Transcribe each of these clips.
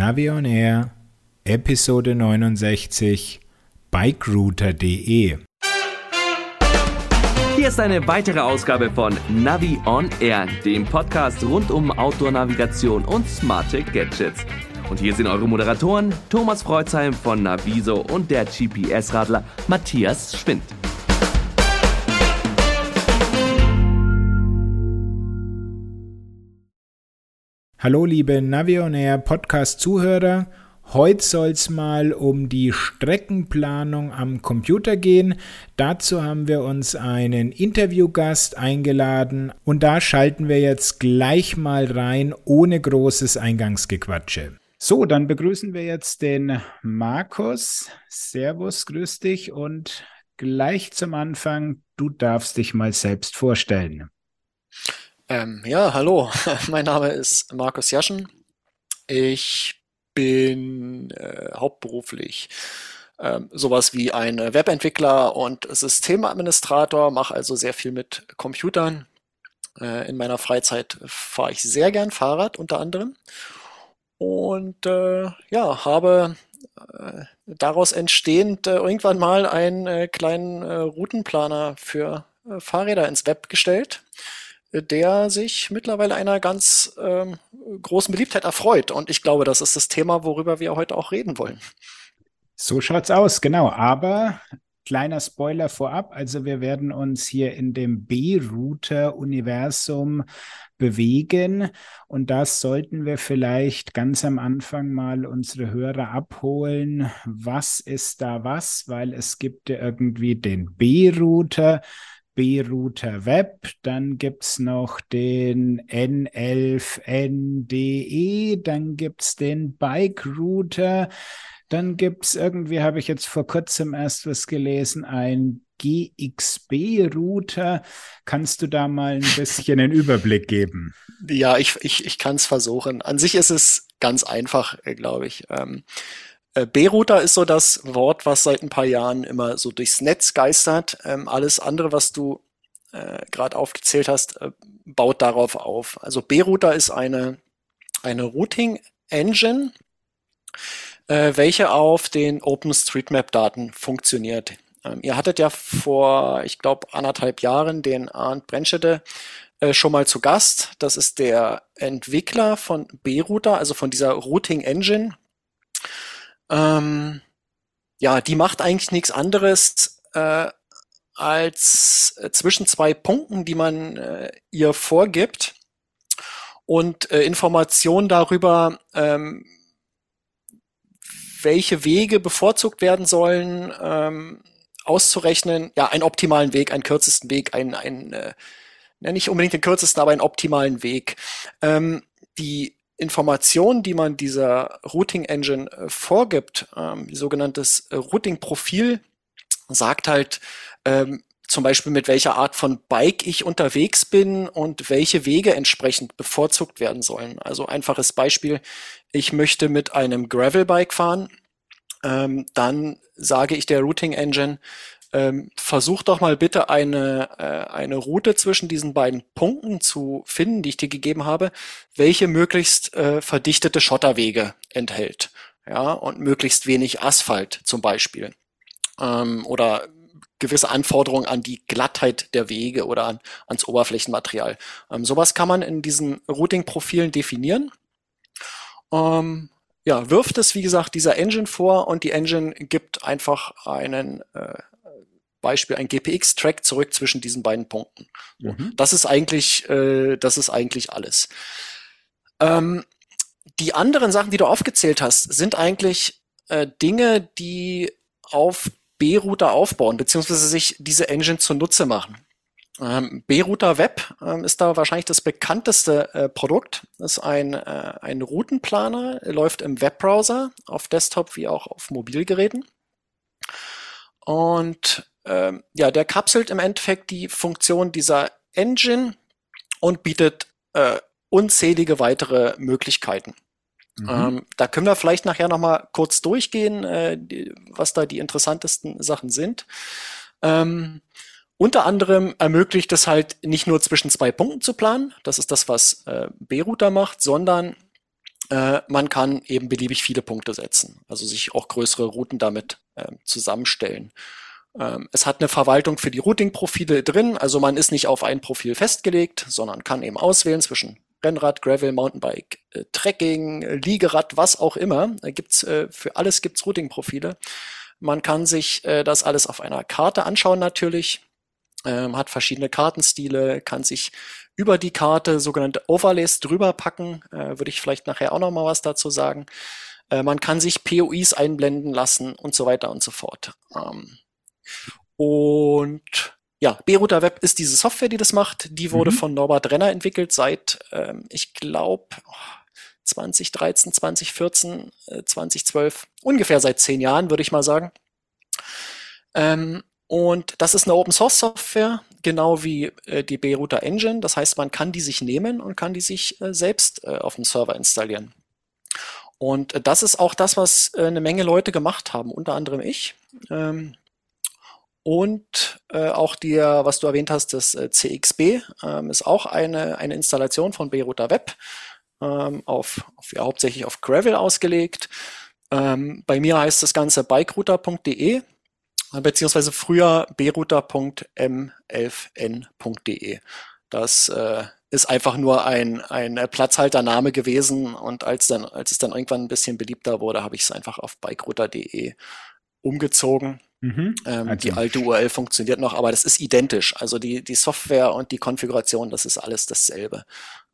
Navion Air, Episode 69, bikerouter.de. Hier ist eine weitere Ausgabe von Navi on Air, dem Podcast rund um Outdoor-Navigation und smarte Gadgets. Und hier sind eure Moderatoren Thomas Freuzheim von Naviso und der GPS-Radler Matthias Schwind. Hallo liebe Navionair Podcast-Zuhörer. Heute soll es mal um die Streckenplanung am Computer gehen. Dazu haben wir uns einen Interviewgast eingeladen und da schalten wir jetzt gleich mal rein, ohne großes Eingangsgequatsche. So, dann begrüßen wir jetzt den Markus. Servus, grüß dich und gleich zum Anfang, du darfst dich mal selbst vorstellen. Ähm, ja, hallo, mein Name ist Markus Jaschen. Ich bin äh, hauptberuflich ähm, sowas wie ein Webentwickler und Systemadministrator, mache also sehr viel mit Computern. Äh, in meiner Freizeit fahre ich sehr gern Fahrrad unter anderem und äh, ja, habe äh, daraus entstehend äh, irgendwann mal einen äh, kleinen Routenplaner für Fahrräder ins Web gestellt der sich mittlerweile einer ganz ähm, großen Beliebtheit erfreut. Und ich glaube, das ist das Thema, worüber wir heute auch reden wollen. So schaut's aus, genau. Aber kleiner Spoiler vorab, also wir werden uns hier in dem B-Router-Universum bewegen und das sollten wir vielleicht ganz am Anfang mal unsere Hörer abholen. Was ist da was? Weil es gibt ja irgendwie den B-Router, B-Router Web, dann gibt es noch den N11NDE, dann gibt es den Bike Router, dann gibt es irgendwie, habe ich jetzt vor kurzem erst was gelesen, ein GXB-Router. Kannst du da mal ein bisschen einen Überblick geben? Ja, ich, ich, ich kann es versuchen. An sich ist es ganz einfach, äh, glaube ich. Ähm, äh, B-Router ist so das Wort, was seit ein paar Jahren immer so durchs Netz geistert. Ähm, alles andere, was du äh, gerade aufgezählt hast, äh, baut darauf auf. Also B-Router ist eine, eine Routing-Engine, äh, welche auf den OpenStreetMap-Daten funktioniert. Ähm, ihr hattet ja vor, ich glaube, anderthalb Jahren den Arndt Brennschede äh, schon mal zu Gast. Das ist der Entwickler von B-Router, also von dieser Routing Engine, ähm, ja, die macht eigentlich nichts anderes äh, als äh, zwischen zwei Punkten, die man äh, ihr vorgibt und äh, Informationen darüber, ähm, welche Wege bevorzugt werden sollen, ähm, auszurechnen. Ja, einen optimalen Weg, einen kürzesten Weg, einen, einen äh, nicht unbedingt den kürzesten, aber einen optimalen Weg. Ähm, die Informationen, die man dieser Routing Engine äh, vorgibt, ähm, sogenanntes äh, Routing-Profil, sagt halt ähm, zum Beispiel mit welcher Art von Bike ich unterwegs bin und welche Wege entsprechend bevorzugt werden sollen. Also einfaches Beispiel, ich möchte mit einem Gravel-Bike fahren, ähm, dann sage ich der Routing Engine, ähm, versuch doch mal bitte eine, äh, eine Route zwischen diesen beiden Punkten zu finden, die ich dir gegeben habe, welche möglichst äh, verdichtete Schotterwege enthält. Ja, und möglichst wenig Asphalt zum Beispiel. Ähm, oder gewisse Anforderungen an die Glattheit der Wege oder an, ans Oberflächenmaterial. Ähm, sowas kann man in diesen Routing-Profilen definieren. Ähm, ja, wirft es, wie gesagt, dieser Engine vor und die Engine gibt einfach einen äh, Beispiel ein GPX-Track zurück zwischen diesen beiden Punkten. Mhm. Das ist eigentlich, äh, das ist eigentlich alles. Ähm, die anderen Sachen, die du aufgezählt hast, sind eigentlich äh, Dinge, die auf B-Router aufbauen, beziehungsweise sich diese Engine zunutze machen. Ähm, B-Router Web ähm, ist da wahrscheinlich das bekannteste äh, Produkt. Das ist ein, äh, ein Routenplaner, läuft im Webbrowser, auf Desktop wie auch auf Mobilgeräten. Und ähm, ja, der kapselt im Endeffekt die Funktion dieser Engine und bietet äh, unzählige weitere Möglichkeiten. Mhm. Ähm, da können wir vielleicht nachher nochmal kurz durchgehen, äh, die, was da die interessantesten Sachen sind. Ähm, unter anderem ermöglicht es halt nicht nur zwischen zwei Punkten zu planen, das ist das, was äh, B-Router macht, sondern Äh, man kann eben beliebig viele Punkte setzen, also sich auch größere Routen damit äh, zusammenstellen. Ähm, es hat eine Verwaltung für die Routing-Profile drin, also man ist nicht auf ein Profil festgelegt, sondern kann eben auswählen zwischen Rennrad, Gravel, Mountainbike, äh, Trekking, Liegerad, was auch immer. Da gibt's äh, für alles gibt's Routing-Profile. Man kann sich äh, das alles auf einer Karte anschauen natürlich, ähm, hat verschiedene Kartenstile, kann sich über die Karte sogenannte Overlays drüber packen, äh, würde ich vielleicht nachher auch noch mal was dazu sagen. Äh, man kann sich POIs einblenden lassen und so weiter und so fort. Ähm, und ja, B-Router Web ist diese Software, die das macht. Die wurde mhm. von Norbert Renner entwickelt seit, ähm, ich glaube, 2013, 2014, äh, 2012, ungefähr seit zehn Jahren, würde ich mal sagen. Ähm, und das ist eine Open Source Software, genau wie äh, die B-Router Engine. Das heißt, man kann die sich nehmen und kann die sich äh, selbst äh, auf dem Server installieren. Und äh, das ist auch das, was äh, eine Menge Leute gemacht haben, unter anderem ich. Ähm, und äh, auch dir, was du erwähnt hast, das äh, CXB ähm, ist auch eine, eine Installation von B-Router Web ähm, auf, auf ja, hauptsächlich auf Gravel ausgelegt. Ähm, bei mir heißt das Ganze bikerouter.de beziehungsweise früher brouter.m11n.de. Das äh, ist einfach nur ein, ein Platzhaltername gewesen und als dann, als es dann irgendwann ein bisschen beliebter wurde, habe ich es einfach auf bikerouter.de umgezogen. Mhm. Ähm, also. Die alte URL funktioniert noch, aber das ist identisch. Also die, die Software und die Konfiguration, das ist alles dasselbe.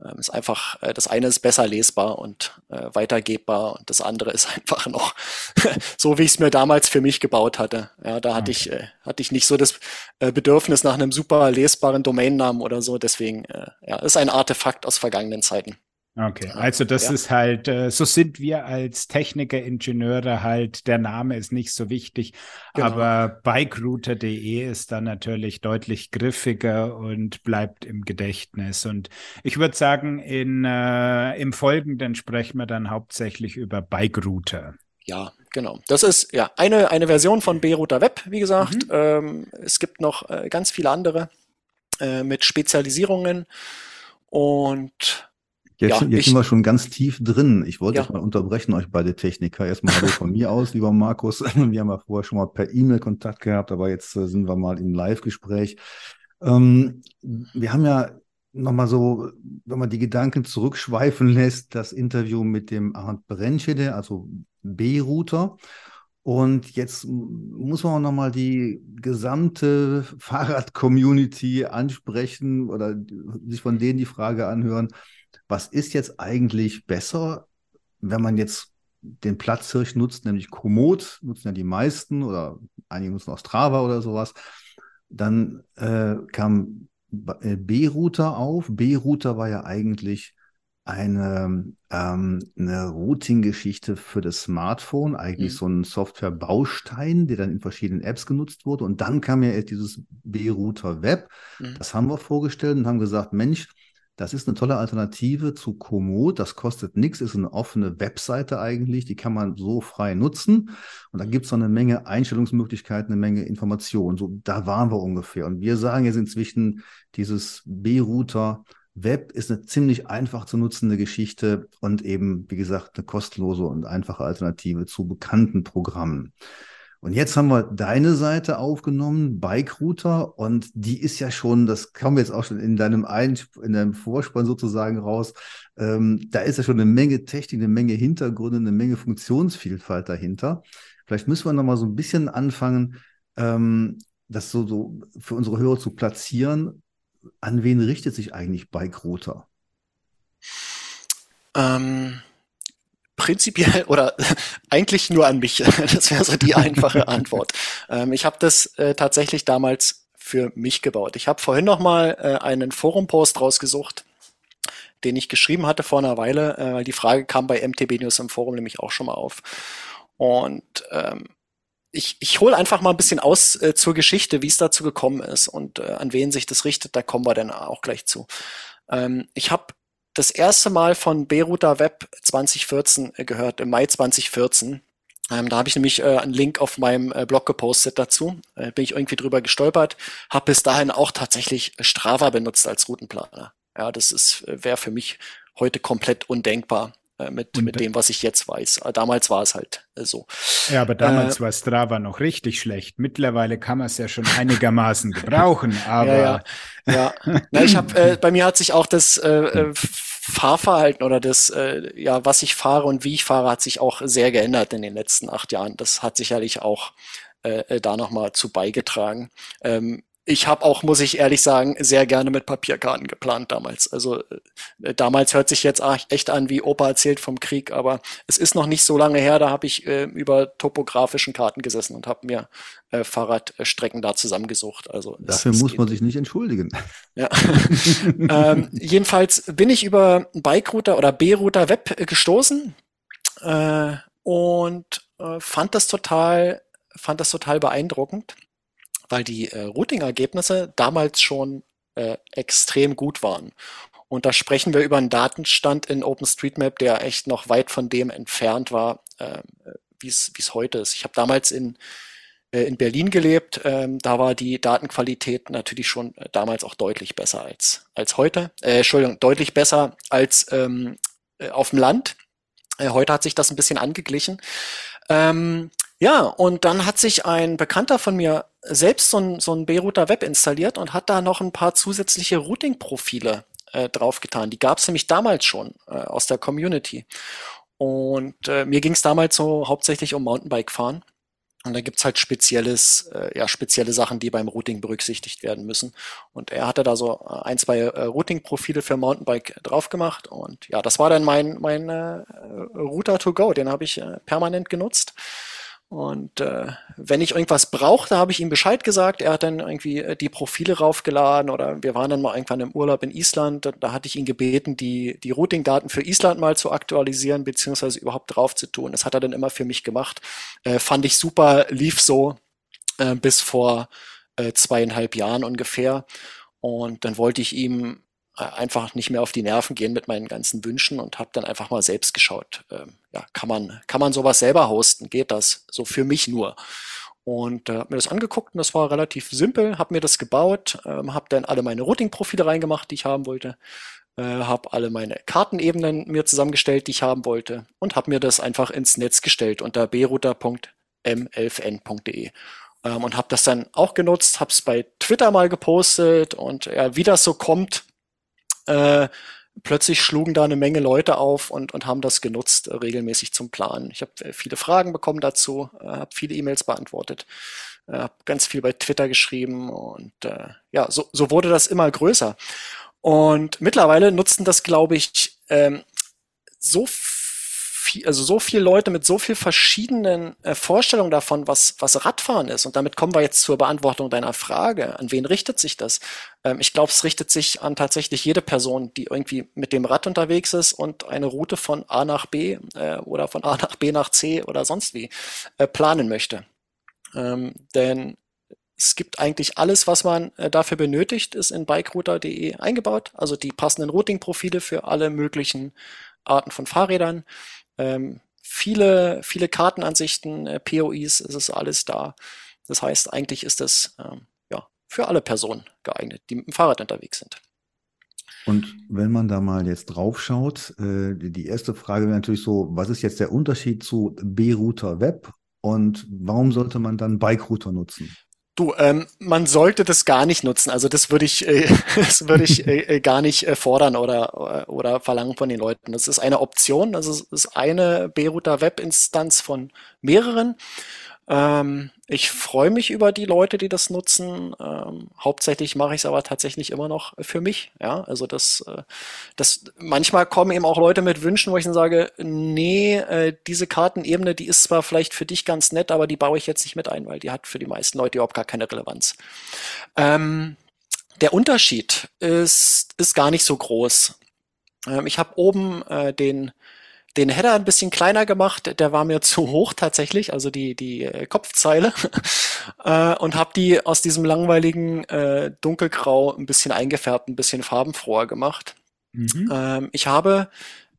Ähm, ist einfach, äh, das eine ist besser lesbar und äh, weitergebbar und das andere ist einfach noch so, wie ich es mir damals für mich gebaut hatte. Ja, da hatte okay. ich, äh, hatte ich nicht so das äh, Bedürfnis nach einem super lesbaren Domainnamen oder so. Deswegen, äh, ja, ist ein Artefakt aus vergangenen Zeiten. Okay, also das ja. ist halt, äh, so sind wir als Techniker, Ingenieure halt, der Name ist nicht so wichtig, genau. aber bikerouter.de ist dann natürlich deutlich griffiger und bleibt im Gedächtnis. Und ich würde sagen, in, äh, im Folgenden sprechen wir dann hauptsächlich über Bikerouter. Ja, genau. Das ist ja eine, eine Version von B-Router Web, wie gesagt. Mhm. Ähm, es gibt noch äh, ganz viele andere äh, mit Spezialisierungen und Jetzt, ja, jetzt ich, sind wir schon ganz tief drin. Ich wollte ja. euch mal unterbrechen, euch beide Techniker. Erstmal Hallo von mir aus, lieber Markus. Wir haben ja vorher schon mal per E-Mail Kontakt gehabt, aber jetzt äh, sind wir mal im Live-Gespräch. Ähm, wir haben ja nochmal so, wenn man die Gedanken zurückschweifen lässt, das Interview mit dem Arndt Brennschede, also B-Router. Und jetzt muss man auch nochmal die gesamte Fahrrad-Community ansprechen oder sich von denen die Frage anhören, was ist jetzt eigentlich besser, wenn man jetzt den Platzhirsch nutzt, nämlich Komoot, nutzen ja die meisten oder einige nutzen auch Strava oder sowas. Dann äh, kam äh, B-Router auf. B-Router war ja eigentlich eine, ähm, eine Routing-Geschichte für das Smartphone, eigentlich mhm. so ein Software-Baustein, der dann in verschiedenen Apps genutzt wurde. Und dann kam ja dieses B-Router Web. Mhm. Das haben wir vorgestellt und haben gesagt, Mensch, das ist eine tolle Alternative zu Komoot. Das kostet nichts, ist eine offene Webseite eigentlich. Die kann man so frei nutzen. Und da gibt es noch eine Menge Einstellungsmöglichkeiten, eine Menge Informationen. So, da waren wir ungefähr. Und wir sagen jetzt inzwischen, dieses B-Router Web ist eine ziemlich einfach zu nutzende Geschichte und eben, wie gesagt, eine kostenlose und einfache Alternative zu bekannten Programmen. Und jetzt haben wir deine Seite aufgenommen, Bike Router, und die ist ja schon, das kam jetzt auch schon in deinem Ein in deinem Vorspann sozusagen raus. Ähm, da ist ja schon eine Menge Technik, eine Menge Hintergründe, eine Menge Funktionsvielfalt dahinter. Vielleicht müssen wir noch mal so ein bisschen anfangen, ähm, das so, so für unsere Hörer zu platzieren. An wen richtet sich eigentlich Bike Router? Ähm, prinzipiell oder eigentlich nur an mich. Das wäre so die einfache Antwort. Ähm, ich habe das äh, tatsächlich damals für mich gebaut. Ich habe vorhin noch mal äh, einen Forum-Post rausgesucht, den ich geschrieben hatte vor einer Weile, äh, weil die Frage kam bei MTB News im Forum nämlich auch schon mal auf. Und ähm, ich, ich hole einfach mal ein bisschen aus äh, zur Geschichte, wie es dazu gekommen ist und äh, an wen sich das richtet. Da kommen wir dann auch gleich zu. Ähm, ich habe das erste Mal von Beruter Web 2014 äh, gehört, im Mai 2014. Ähm, da habe ich nämlich äh, einen Link auf meinem äh, Blog gepostet dazu. Äh, bin ich irgendwie drüber gestolpert. Habe bis dahin auch tatsächlich Strava benutzt als Routenplaner. Ja, das ist äh, wäre für mich heute komplett undenkbar. Äh, mit, mit dem, was ich jetzt weiß. Damals war es halt äh, so. Ja, aber damals äh, war Strava noch richtig schlecht. Mittlerweile kann man es ja schon einigermaßen gebrauchen, aber. Ja, ja. ja. Na, ich habe, äh, bei mir hat sich auch das äh, äh, Fahrverhalten oder das, äh, ja, was ich fahre und wie ich fahre, hat sich auch sehr geändert in den letzten acht Jahren. Das hat sicherlich auch äh, da nochmal zu beigetragen. Ähm, ich habe auch, muss ich ehrlich sagen, sehr gerne mit Papierkarten geplant damals. Also äh, damals hört sich jetzt echt an, wie Opa erzählt vom Krieg, aber es ist noch nicht so lange her, da habe ich äh, über topografischen Karten gesessen und habe mir äh, Fahrradstrecken da zusammengesucht. Also Dafür muss man sich nicht entschuldigen. Ja. ähm, jedenfalls bin ich über Bike-Router oder B-Router Web gestoßen äh, und äh, fand das total, fand das total beeindruckend weil die äh, Routing-Ergebnisse damals schon äh, extrem gut waren. Und da sprechen wir über einen Datenstand in OpenStreetMap, der echt noch weit von dem entfernt war, äh, wie es heute ist. Ich habe damals in, äh, in Berlin gelebt. Ähm, da war die Datenqualität natürlich schon äh, damals auch deutlich besser als, als heute. Äh, Entschuldigung, deutlich besser als ähm, äh, auf dem Land. Äh, heute hat sich das ein bisschen angeglichen. Ähm, ja, und dann hat sich ein Bekannter von mir selbst so ein, so ein B-Router Web installiert und hat da noch ein paar zusätzliche Routing-Profile äh, draufgetan. Die gab es nämlich damals schon äh, aus der Community. Und äh, mir ging es damals so hauptsächlich um Mountainbike-Fahren. Und da gibt's halt spezielles, äh, ja, spezielle Sachen, die beim Routing berücksichtigt werden müssen. Und er hatte da so äh, ein, zwei äh, Routing-Profile für Mountainbike drauf gemacht. Und ja, das war dann mein, mein äh, Router to go. Den habe ich äh, permanent genutzt. Und äh, wenn ich irgendwas brauchte, habe ich ihm Bescheid gesagt. Er hat dann irgendwie äh, die Profile raufgeladen oder wir waren dann mal irgendwann im Urlaub in Island. Da, da hatte ich ihn gebeten, die, die Routing-Daten für Island mal zu aktualisieren, beziehungsweise überhaupt drauf zu tun. Das hat er dann immer für mich gemacht. Äh, fand ich super, lief so äh, bis vor äh, zweieinhalb Jahren ungefähr. Und dann wollte ich ihm einfach nicht mehr auf die Nerven gehen mit meinen ganzen Wünschen und habe dann einfach mal selbst geschaut. Ähm, ja, kann man, kann man sowas selber hosten? Geht das? So für mich nur. Und äh, habe mir das angeguckt und das war relativ simpel, habe mir das gebaut, ähm, habe dann alle meine Routing-Profile reingemacht, die ich haben wollte, äh, habe alle meine Kartenebenen mir zusammengestellt, die ich haben wollte und habe mir das einfach ins Netz gestellt unter brouter.m11n.de ähm, und habe das dann auch genutzt, habe es bei Twitter mal gepostet und ja, wie das so kommt, äh, plötzlich schlugen da eine Menge Leute auf und, und haben das genutzt, äh, regelmäßig zum Planen. Ich habe äh, viele Fragen bekommen dazu, äh, habe viele E-Mails beantwortet, äh, habe ganz viel bei Twitter geschrieben und äh, ja, so, so wurde das immer größer. Und mittlerweile nutzen das, glaube ich, ähm, so also so viele Leute mit so viel verschiedenen äh, Vorstellungen davon, was, was Radfahren ist. Und damit kommen wir jetzt zur Beantwortung deiner Frage. An wen richtet sich das? Ähm, ich glaube, es richtet sich an tatsächlich jede Person, die irgendwie mit dem Rad unterwegs ist und eine Route von A nach B äh, oder von A nach B nach C oder sonst wie äh, planen möchte. Ähm, denn es gibt eigentlich alles, was man äh, dafür benötigt, ist in bikerouter.de eingebaut. Also die passenden Routing-Profile für alle möglichen Arten von Fahrrädern. Ähm, viele, viele Kartenansichten, äh, POIs, es ist alles da. Das heißt, eigentlich ist das ähm, ja, für alle Personen geeignet, die mit dem Fahrrad unterwegs sind. Und wenn man da mal jetzt drauf schaut, äh, die erste Frage wäre natürlich so, was ist jetzt der Unterschied zu B-Router Web und warum sollte man dann Bike-Router nutzen? Du, ähm, man sollte das gar nicht nutzen. Also das würde ich, äh, das würde ich äh, äh, gar nicht äh, fordern oder oder verlangen von den Leuten. Das ist eine Option. Also es ist eine B-Router Web-Instanz von mehreren. Ähm, ich freue mich über die Leute, die das nutzen. Ähm, hauptsächlich mache ich es aber tatsächlich immer noch für mich. Ja, also das, äh, das manchmal kommen eben auch Leute mit Wünschen, wo ich dann sage, nee, äh, diese Kartenebene, die ist zwar vielleicht für dich ganz nett, aber die baue ich jetzt nicht mit ein, weil die hat für die meisten Leute überhaupt gar keine Relevanz. Ähm, der Unterschied ist, ist gar nicht so groß. Ähm, ich habe oben äh, den den Header ein bisschen kleiner gemacht, der war mir zu hoch tatsächlich, also die, die äh, Kopfzeile. äh, und habe die aus diesem langweiligen äh, dunkelgrau ein bisschen eingefärbt, ein bisschen farbenfroher gemacht. Mhm. Ähm, ich habe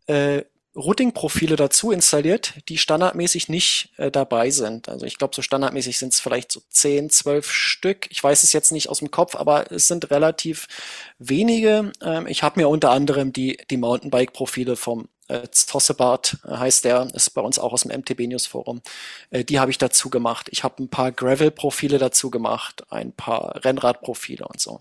äh, Routing-Profile dazu installiert, die standardmäßig nicht äh, dabei sind. Also ich glaube, so standardmäßig sind es vielleicht so 10, 12 Stück. Ich weiß es jetzt nicht aus dem Kopf, aber es sind relativ wenige. Ähm, ich habe mir unter anderem die, die Mountainbike-Profile vom äh, Zossebart, äh, heißt der, ist bei uns auch aus dem MTB News Forum. Äh, die habe ich dazu gemacht. Ich habe ein paar Gravel-Profile dazu gemacht, ein paar Rennrad-Profile und so.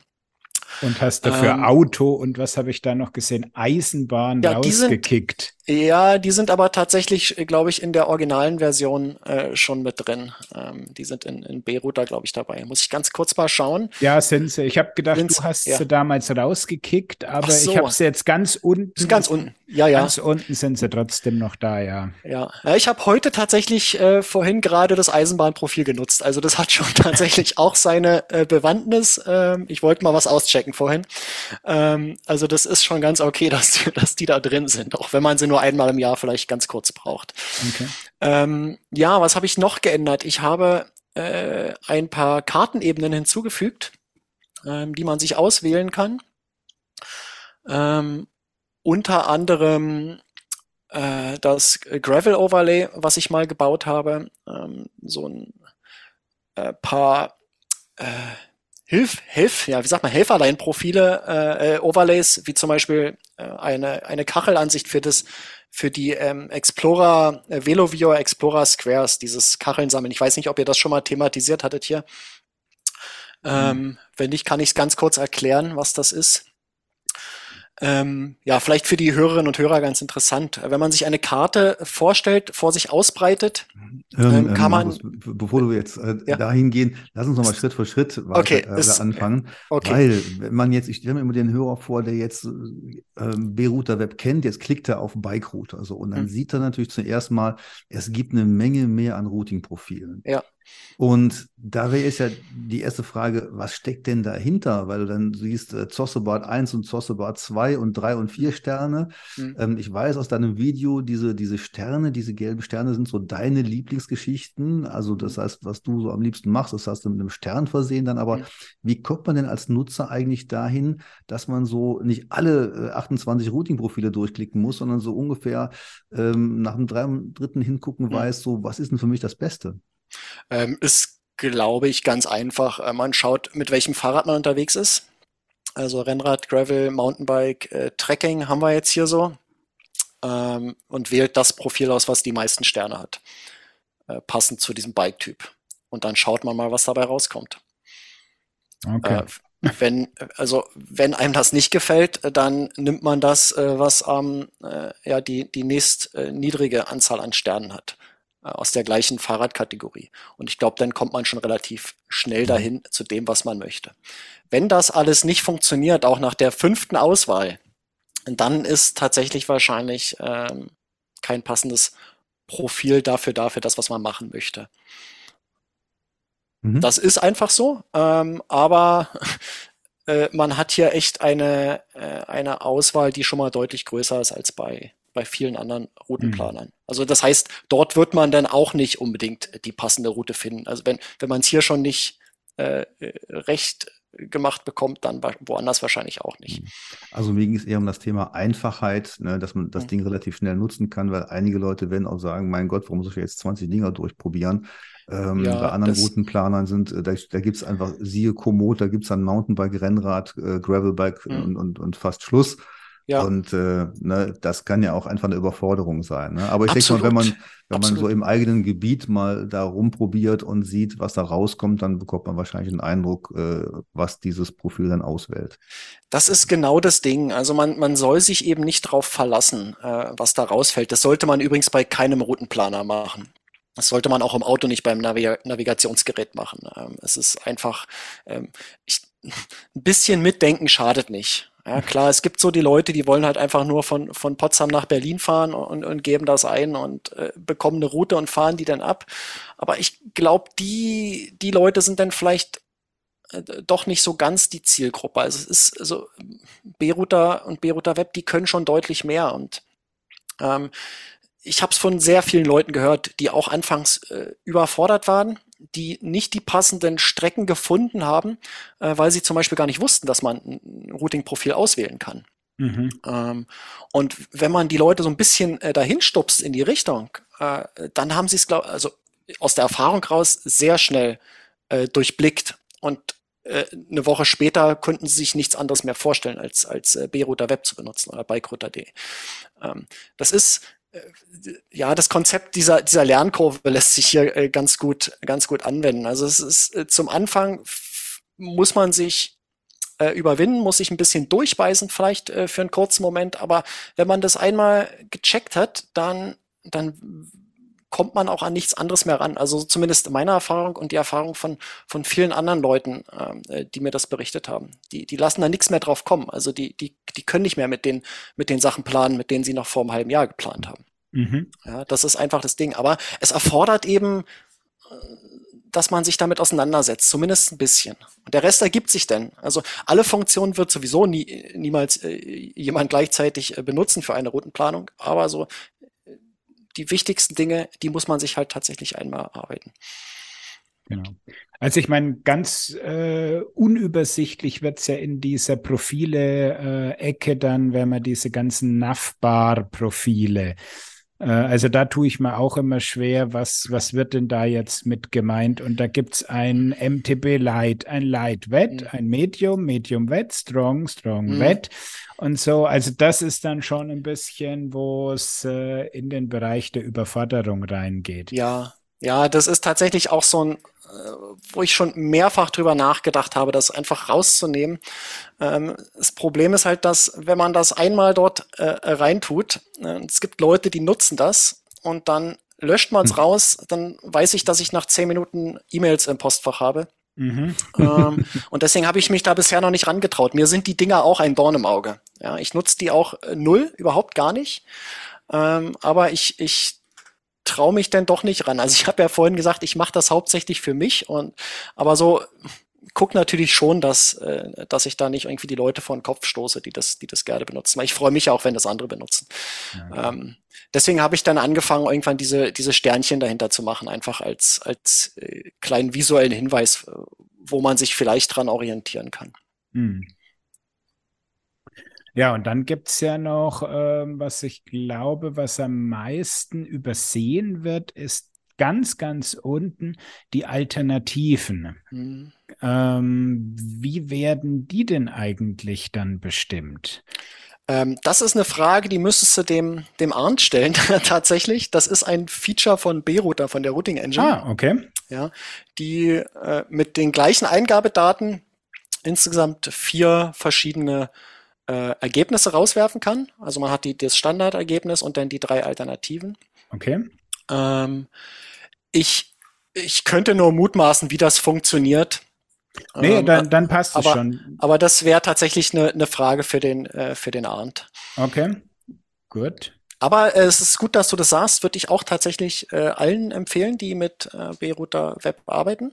Und hast dafür ähm, Auto und was habe ich da noch gesehen? Eisenbahn ja, rausgekickt. Die sind, ja, die sind aber tatsächlich, glaube ich, in der originalen Version äh, schon mit drin. Ähm, die sind in, in Beirut da, glaube ich, dabei. Muss ich ganz kurz mal schauen. Ja, sind sie. Ich habe gedacht, Sind's, du hast ja. sie damals rausgekickt, aber so. ich habe sie jetzt ganz unten. Ganz unten. Ja, ja. Ganz unten sind sie trotzdem noch da, ja. Ja, ja ich habe heute tatsächlich äh, vorhin gerade das Eisenbahnprofil genutzt. Also das hat schon tatsächlich auch seine äh, Bewandtnis. Ähm, ich wollte mal was auschecken vorhin. Ähm, also das ist schon ganz okay, dass die, dass die da drin sind, auch wenn man sie nur einmal im Jahr vielleicht ganz kurz braucht. Okay. Ähm, ja, was habe ich noch geändert? Ich habe äh, ein paar Kartenebenen hinzugefügt, ähm, die man sich auswählen kann. Ähm, unter anderem äh, das Gravel Overlay, was ich mal gebaut habe, ähm, so ein äh, paar äh, Hilf, Hilf, ja, wie sagt man, Helferlein-Profile, äh, äh, Overlays, wie zum Beispiel äh, eine, eine Kachelansicht für das, für die ähm, Explorer, äh, VeloViewer Explorer Squares, dieses Kacheln sammeln. Ich weiß nicht, ob ihr das schon mal thematisiert hattet hier. Mhm. Ähm, wenn nicht, kann ich es ganz kurz erklären, was das ist. Ähm, ja, vielleicht für die Hörerinnen und Hörer ganz interessant. Wenn man sich eine Karte vorstellt, vor sich ausbreitet, ähm, ähm, kann man. Markus, bevor du jetzt äh, ja. dahin gehen, lass uns nochmal Schritt für Schritt weiter okay, äh, ist, anfangen. Okay. Weil, wenn man jetzt, ich stelle mir immer den Hörer vor, der jetzt äh, B-Router Web kennt, jetzt klickt er auf Bike Router. So, und dann hm. sieht er natürlich zuerst mal, es gibt eine Menge mehr an Routing-Profilen. Ja. Und da wäre jetzt ja die erste Frage, was steckt denn dahinter? Weil du dann siehst äh, Zossebart 1 und Zossebart 2 und 3 und 4 Sterne. Mhm. Ähm, ich weiß aus deinem Video, diese, diese Sterne, diese gelben Sterne sind so deine Lieblingsgeschichten. Also das heißt, was du so am liebsten machst, das hast du mit einem Stern versehen dann. Aber mhm. wie kommt man denn als Nutzer eigentlich dahin, dass man so nicht alle äh, 28 Routing-Profile durchklicken muss, sondern so ungefähr ähm, nach dem dritten hingucken mhm. weiß, so was ist denn für mich das Beste? Ähm, ist, glaube ich, ganz einfach. Äh, man schaut, mit welchem Fahrrad man unterwegs ist. Also Rennrad, Gravel, Mountainbike, äh, Trekking haben wir jetzt hier so. Ähm, und wählt das Profil aus, was die meisten Sterne hat. Äh, passend zu diesem Bike-Typ. Und dann schaut man mal, was dabei rauskommt. Okay. Äh, wenn, also, wenn einem das nicht gefällt, dann nimmt man das, äh, was ähm, ja, die, die nächst äh, niedrige Anzahl an Sternen hat. Äh, aus der gleichen Fahrradkategorie. Und ich glaube, dann kommt man schon relativ schnell mhm. dahin zu dem, was man möchte. Wenn das alles nicht funktioniert, auch nach der fünften Auswahl, dann ist tatsächlich wahrscheinlich ähm, kein passendes Profil dafür, dafür das, was man machen möchte. Mhm. Das ist einfach so, ähm, aber äh, man hat hier echt eine, äh, eine Auswahl, die schon mal deutlich größer ist als bei bei vielen anderen Routenplanern. Mhm. Also das heißt, dort wird man dann auch nicht unbedingt die passende Route finden. Also wenn, wenn man es hier schon nicht äh, recht gemacht bekommt, dann woanders wahrscheinlich auch nicht. Mhm. Also mir ging es eher um das Thema Einfachheit, ne, dass man das mhm. Ding relativ schnell nutzen kann, weil einige Leute werden auch sagen, mein Gott, warum soll ich jetzt 20 Dinger durchprobieren? Ähm, ja, bei anderen Routenplanern sind, äh, da, da gibt es einfach siehe Komoot, da gibt es dann Mountainbike, Rennrad, äh, Gravelbike mhm. und, und, und fast Schluss. Ja. Und äh, ne, das kann ja auch einfach eine Überforderung sein. Ne? Aber ich denke mal, wenn man, wenn man so im eigenen Gebiet mal da rumprobiert und sieht, was da rauskommt, dann bekommt man wahrscheinlich einen Eindruck, äh, was dieses Profil dann auswählt. Das ist genau das Ding. Also man, man soll sich eben nicht drauf verlassen, äh, was da rausfällt. Das sollte man übrigens bei keinem Routenplaner machen. Das sollte man auch im Auto nicht beim Navi Navigationsgerät machen. Ähm, es ist einfach, ähm, ich, ein bisschen mitdenken schadet nicht. Ja, klar, es gibt so die Leute, die wollen halt einfach nur von, von Potsdam nach Berlin fahren und, und geben das ein und äh, bekommen eine Route und fahren die dann ab. Aber ich glaube, die, die Leute sind dann vielleicht äh, doch nicht so ganz die Zielgruppe. Also es ist also B-Router und B-Router Web, die können schon deutlich mehr und ähm, ich habe es von sehr vielen Leuten gehört, die auch anfangs äh, überfordert waren die nicht die passenden Strecken gefunden haben, äh, weil sie zum Beispiel gar nicht wussten, dass man ein Routing-Profil auswählen kann. Mhm. Ähm, und wenn man die Leute so ein bisschen äh, dahin stupst in die Richtung, äh, dann haben sie es, also aus der Erfahrung raus sehr schnell äh, durchblickt. Und äh, eine Woche später konnten sie sich nichts anderes mehr vorstellen, als, als äh, B-Router Web zu benutzen oder Bikerouter.de. Ähm, das ist ja, das Konzept dieser, dieser Lernkurve lässt sich hier äh, ganz gut, ganz gut anwenden. Also es ist äh, zum Anfang muss man sich äh, überwinden, muss sich ein bisschen durchbeißen vielleicht äh, für einen kurzen Moment, aber wenn man das einmal gecheckt hat, dann, dann kommt man auch an nichts anderes mehr ran. Also zumindest meine Erfahrung und die Erfahrung von, von vielen anderen Leuten, ähm, äh, die mir das berichtet haben. Die, die lassen da nichts mehr drauf kommen. Also die, die, die können nicht mehr mit den, mit den Sachen planen, mit denen sie noch vor einem halben Jahr geplant haben. Mhm. Ja, das ist einfach das Ding. Aber es erfordert eben äh, dass man sich damit auseinandersetzt, zumindest ein bisschen. Und der Rest ergibt sich denn. Also alle Funktionen wird sowieso nie, niemals äh, jemand gleichzeitig äh, benutzen für eine Routenplanung, aber so äh, die wichtigsten Dinge, die muss man sich halt tatsächlich einmal arbeiten. Genau. Also ich meine, ganz äh, unübersichtlich wird es ja in dieser Profile-Ecke äh, dann, wenn man diese ganzen NAV-Bar-Profile äh, also da tue ich mir auch immer schwer, was, was wird denn da jetzt mit gemeint? Und da gibt es ein MTB Light, ein Light Wet, mhm. ein Medium, Medium Wet, Strong, Strong mhm. Wet und so. Also das ist dann schon ein bisschen, wo es äh, in den Bereich der Überforderung reingeht. Ja, ja, das ist tatsächlich auch so ein wo ich schon mehrfach drüber nachgedacht habe, das einfach rauszunehmen. Ähm, das Problem ist halt, dass wenn man das einmal dort äh, reintut, äh, es gibt Leute, die nutzen das und dann löscht man es mhm. raus, dann weiß ich, dass ich nach zehn Minuten E-Mails im Postfach habe. Mhm. ähm, und deswegen habe ich mich da bisher noch nicht rangetraut. Mir sind die Dinger auch ein Dorn im Auge. Ja, ich nutze die auch äh, null, überhaupt gar nicht. Ähm, aber ich, ich traue mich denn doch nicht ran. Also ich habe ja vorhin gesagt, ich mache das hauptsächlich für mich und aber so guck natürlich schon, dass, äh, dass ich da nicht irgendwie die Leute vor den Kopf stoße, die das, die das gerne benutzen. Weil ich freue mich ja auch, wenn das andere benutzen. Ja, ähm, deswegen habe ich dann angefangen, irgendwann diese, diese Sternchen dahinter zu machen, einfach als, als äh, kleinen visuellen Hinweis, wo man sich vielleicht dran orientieren kann. Hm. Ja, und dann gibt es ja noch, ähm, was ich glaube, was am meisten übersehen wird, ist ganz, ganz unten die Alternativen. Mhm. Ähm, wie werden die denn eigentlich dann bestimmt? Ähm, das ist eine Frage, die müsstest du dem, dem Arndt stellen, tatsächlich. Das ist ein Feature von B-Router, von der Routing Engine. Ah, okay. Ja, die äh, mit den gleichen Eingabedaten insgesamt vier verschiedene äh, Ergebnisse rauswerfen kann. Also man hat die, das Standardergebnis und dann die drei Alternativen. Okay. Ähm, ich, ich könnte nur mutmaßen, wie das funktioniert. Nee, ähm, dann, dann passt aber, es schon. Aber das wäre tatsächlich eine, eine Frage für den, äh, für den Arndt. Okay, gut. Aber äh, es ist gut, dass du das sagst, würde ich auch tatsächlich äh, allen empfehlen, die mit äh, B-Router Web arbeiten.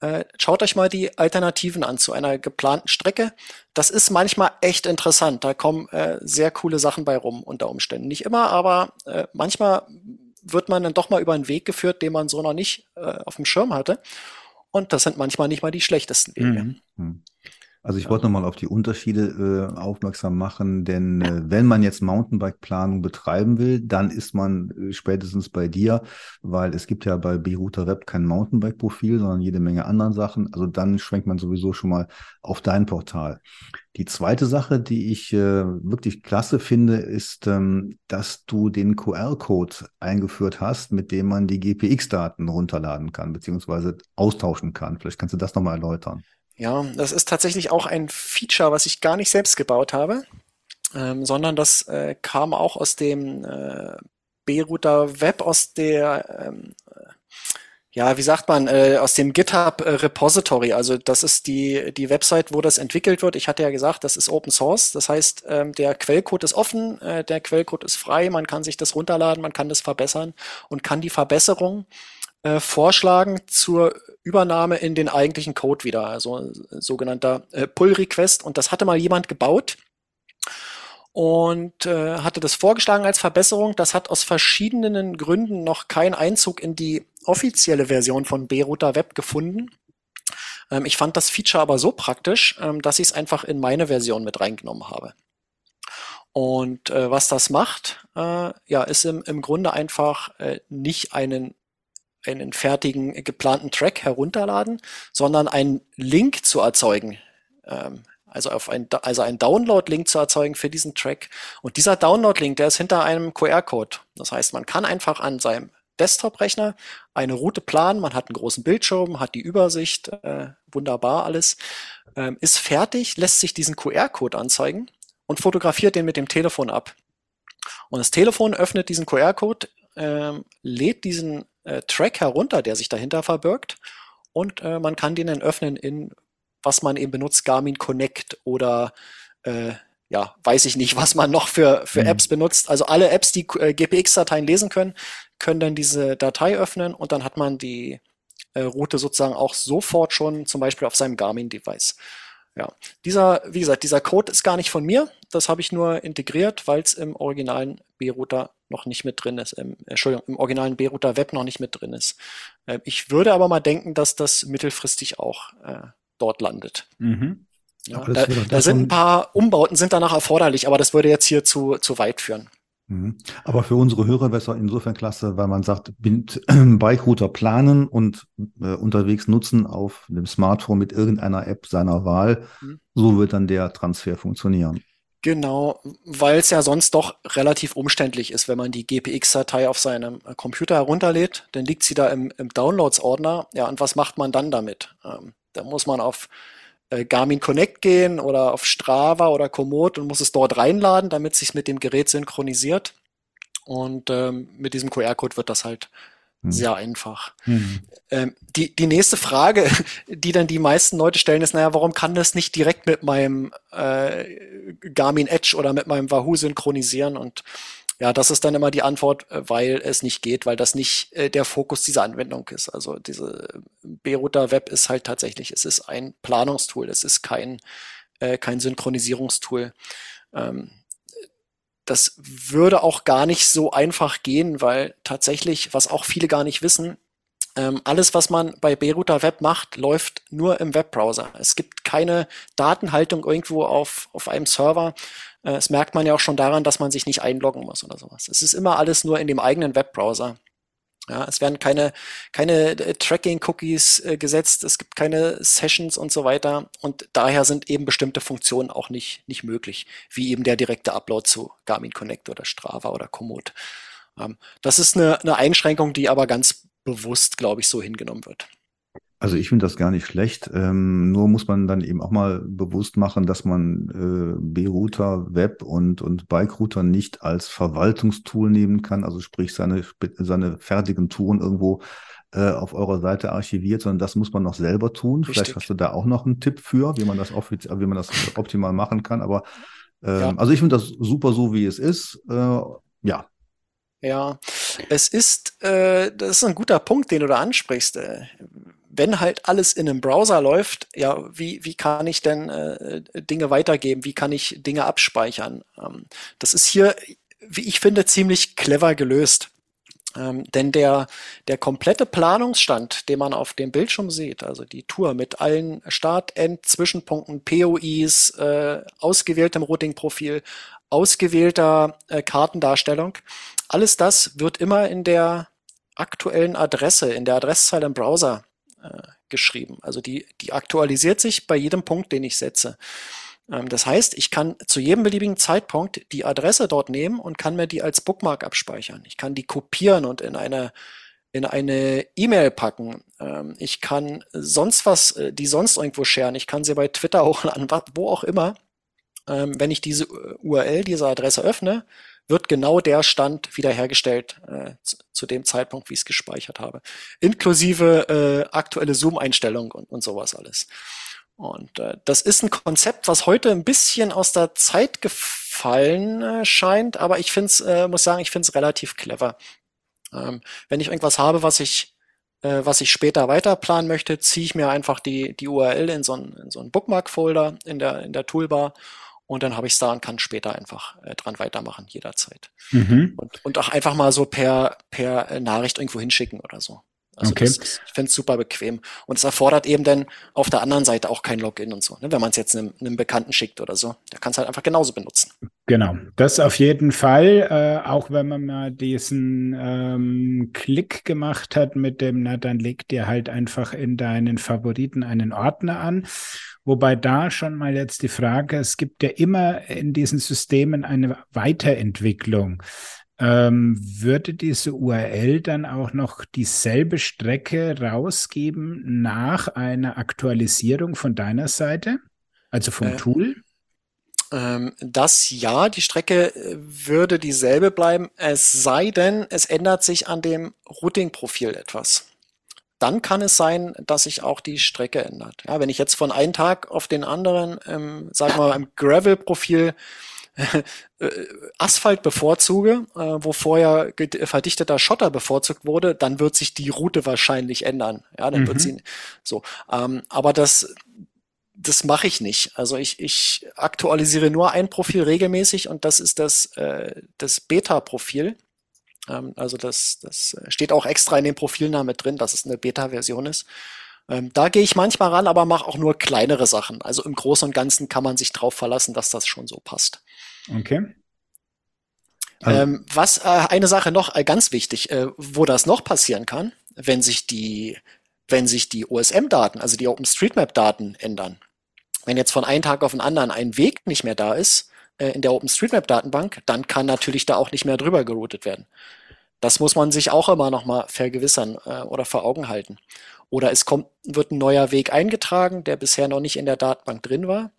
Äh, schaut euch mal die Alternativen an zu einer geplanten Strecke. Das ist manchmal echt interessant. Da kommen äh, sehr coole Sachen bei rum unter Umständen. Nicht immer, aber äh, manchmal wird man dann doch mal über einen Weg geführt, den man so noch nicht äh, auf dem Schirm hatte. Und das sind manchmal nicht mal die schlechtesten Wege. Mhm. Also ich wollte nochmal auf die Unterschiede äh, aufmerksam machen, denn äh, wenn man jetzt Mountainbike-Planung betreiben will, dann ist man äh, spätestens bei dir, weil es gibt ja bei B-Router Web kein Mountainbike-Profil, sondern jede Menge anderen Sachen. Also dann schwenkt man sowieso schon mal auf dein Portal. Die zweite Sache, die ich äh, wirklich klasse finde, ist, ähm, dass du den QR-Code eingeführt hast, mit dem man die GPX-Daten runterladen kann, beziehungsweise austauschen kann. Vielleicht kannst du das nochmal erläutern. Ja, das ist tatsächlich auch ein Feature, was ich gar nicht selbst gebaut habe, ähm, sondern das äh, kam auch aus dem äh, B-Router Web, aus der, ähm, äh, ja, wie sagt man, äh, aus dem GitHub äh, Repository. Also das ist die, die Website, wo das entwickelt wird. Ich hatte ja gesagt, das ist Open Source. Das heißt, ähm, der Quellcode ist offen, äh, der Quellcode ist frei, man kann sich das runterladen, man kann das verbessern und kann die Verbesserung äh, vorschlagen zur Übernahme in den eigentlichen Code wieder, also äh, sogenannter äh, Pull-Request. Und das hatte mal jemand gebaut und äh, hatte das vorgeschlagen als Verbesserung. Das hat aus verschiedenen Gründen noch keinen Einzug in die offizielle Version von B-Router Web gefunden. Ähm, ich fand das Feature aber so praktisch, ähm, dass ich es einfach in meine Version mit reingenommen habe. Und äh, was das macht, äh, ja, ist im, im Grunde einfach äh, nicht einen einen fertigen geplanten Track herunterladen, sondern einen Link zu erzeugen. Ähm, also auf ein, also einen Download-Link zu erzeugen für diesen Track. Und dieser Download-Link, der ist hinter einem QR-Code. Das heißt, man kann einfach an seinem Desktop-Rechner eine Route planen, man hat einen großen Bildschirm, hat die Übersicht, äh, wunderbar alles, ähm, ist fertig, lässt sich diesen QR-Code anzeigen und fotografiert den mit dem Telefon ab. Und das Telefon öffnet diesen QR-Code, ähm, lädt diesen äh, Track herunter, der sich dahinter verbirgt und äh, man kann den dann öffnen in, was man eben benutzt, Garmin Connect oder äh, ja, weiß ich nicht, was man noch für, für mhm. Apps benutzt. Also alle Apps, die äh, GPX-Dateien lesen können, können dann diese Datei öffnen und dann hat man die äh, Route sozusagen auch sofort schon zum Beispiel auf seinem Garmin-Device. Ja, dieser, wie gesagt, dieser Code ist gar nicht von mir. Das habe ich nur integriert, weil es im originalen B-Router noch nicht mit drin ist. Im, Entschuldigung, im originalen B-Router Web noch nicht mit drin ist. Äh, ich würde aber mal denken, dass das mittelfristig auch äh, dort landet. Mhm. Ja, da, da sind ein paar Umbauten sind danach erforderlich, aber das würde jetzt hier zu, zu weit führen. Mhm. Aber für unsere Hörer wäre es insofern klasse, weil man sagt, Bike-Router planen und äh, unterwegs nutzen auf dem Smartphone mit irgendeiner App seiner Wahl. Mhm. So wird dann der Transfer funktionieren. Genau, weil es ja sonst doch relativ umständlich ist, wenn man die GPX-Datei auf seinem äh, Computer herunterlädt, dann liegt sie da im, im Downloads-Ordner. Ja, und was macht man dann damit? Ähm, da muss man auf äh, Garmin Connect gehen oder auf Strava oder Komoot und muss es dort reinladen, damit es sich mit dem Gerät synchronisiert. Und ähm, mit diesem QR-Code wird das halt mhm. sehr einfach. Mhm. Ähm, die, die nächste Frage, die dann die meisten Leute stellen, ist, naja, warum kann das nicht direkt mit meinem äh, Garmin Edge oder mit meinem Wahoo synchronisieren? Und ja, das ist dann immer die Antwort, äh, weil es nicht geht, weil das nicht äh, der Fokus dieser Anwendung ist. Also diese B-Router Web ist halt tatsächlich, es ist ein Planungstool, es ist kein, äh, kein Synchronisierungstool. Ähm, das würde auch gar nicht so einfach gehen, weil tatsächlich, was auch viele gar nicht wissen, ähm, alles, was man bei B-Router Web macht, läuft nur im Webbrowser. Es gibt keine Datenhaltung irgendwo auf, auf einem Server, das merkt man ja auch schon daran, dass man sich nicht einloggen muss oder sowas. Es ist immer alles nur in dem eigenen Webbrowser. Ja, es werden keine, keine äh, Tracking-Cookies äh, gesetzt, es gibt keine Sessions und so weiter. Und daher sind eben bestimmte Funktionen auch nicht, nicht möglich, wie eben der direkte Upload zu Garmin Connect oder Strava oder Komoot. Ähm, das ist eine, eine Einschränkung, die aber ganz bewusst, glaube ich, so hingenommen wird. Also ich finde das gar nicht schlecht. Ähm, nur muss man dann eben auch mal bewusst machen, dass man äh, B-Router, Web und, und Bike-Router nicht als Verwaltungstool nehmen kann, also sprich seine, seine fertigen Touren irgendwo äh, auf eurer Seite archiviert, sondern das muss man noch selber tun. Richtig. Vielleicht hast du da auch noch einen Tipp für, wie man das, wie man das optimal machen kann. Aber ähm, ja. also ich finde das super so, wie es ist. Äh, ja, ja, es ist, äh, das ist ein guter Punkt, den du da ansprichst. Wenn halt alles in einem Browser läuft, ja, wie, wie kann ich denn äh, Dinge weitergeben? Wie kann ich Dinge abspeichern? Ähm, das ist hier, wie ich finde, ziemlich clever gelöst. Ähm, denn der, der komplette Planungsstand, den man auf dem Bildschirm sieht, also die Tour mit allen Start-, End-, Zwischenpunkten, POIs, äh, ausgewähltem Routing-Profil, ausgewählter äh, Kartendarstellung, alles das wird immer in der aktuellen Adresse, in der Adresszeile im Browser äh, geschrieben. Also die, die aktualisiert sich bei jedem Punkt, den ich setze. Ähm, das heißt, ich kann zu jedem beliebigen Zeitpunkt die Adresse dort nehmen und kann mir die als Bookmark abspeichern. Ich kann die kopieren und in eine in eine E-Mail packen. Ähm, ich kann sonst was, äh, die sonst irgendwo sharen. Ich kann sie bei Twitter hochladen, wo auch immer. Ähm, wenn ich diese URL, diese Adresse öffne, wird genau der Stand wiederhergestellt äh, zu, zu, dem Zeitpunkt, wie ich es gespeichert habe. Inklusive äh, aktuelle Zoom-Einstellung und, und sowas alles. Und äh, das ist ein Konzept, was heute ein bisschen aus der Zeit gefallen äh, scheint, aber ich finde es, äh, muss sagen, ich finde es relativ clever. Ähm, wenn ich irgendwas habe, was ich äh, was ich später weiter planen möchte, ziehe ich mir einfach die, die URL in so einen, so Bookmark-Folder in der, in der Toolbar und dann habe ich es da und kann später einfach äh, dran weitermachen, jederzeit. Mhm. Und, und auch einfach mal so per, per äh, Nachricht irgendwo hinschicken oder so. Also okay. das, ich finde es super bequem. Und es erfordert eben dann auf der anderen Seite auch kein Login und so. Ne? Wenn man es jetzt einem, einem, Bekannten schickt oder so, der kann es halt einfach genauso benutzen. Genau, das auf jeden Fall. Äh, auch wenn man mal diesen ähm, Klick gemacht hat mit dem, na dann leg dir halt einfach in deinen Favoriten einen Ordner an. Wobei da schon mal jetzt die Frage, es gibt ja immer in diesen Systemen eine Weiterentwicklung. Ähm, würde diese URL dann auch noch dieselbe Strecke rausgeben nach einer Aktualisierung von deiner Seite, also vom äh, Tool? Ähm, das ja, die Strecke äh, würde dieselbe bleiben, es sei denn, es ändert sich an dem Routing-Profil etwas. Dann kann es sein, dass sich auch die Strecke ändert. Ja, wenn ich jetzt von einem Tag auf den anderen, ähm, sagen wir mal, im Gravel-Profil äh, Asphalt bevorzuge, äh, wo vorher verdichteter Schotter bevorzugt wurde, dann wird sich die Route wahrscheinlich ändern. Ja, dann mhm. wird sie so. Ähm, aber das das mache ich nicht. Also ich, ich aktualisiere nur ein Profil regelmäßig und das ist das, äh, das Beta-Profil. Ähm, also das, das steht auch extra in dem Profilnamen mit drin, dass es eine Beta-Version ist. Ähm, da gehe ich manchmal ran, aber mache auch nur kleinere Sachen. Also im Großen und Ganzen kann man sich drauf verlassen, dass das schon so passt. Okay. Also, ähm, was äh, eine Sache noch äh, ganz wichtig, äh, wo das noch passieren kann, wenn sich die, wenn sich die OSM-Daten, also die OpenStreetMap-Daten ändern. Wenn jetzt von einem Tag auf den anderen ein Weg nicht mehr da ist äh, in der OpenStreetMap-Datenbank, dann kann natürlich da auch nicht mehr drüber geroutet werden. Das muss man sich auch immer noch mal vergewissern äh, oder vor Augen halten. Oder es kommt, wird ein neuer Weg eingetragen, der bisher noch nicht in der Datenbank drin war.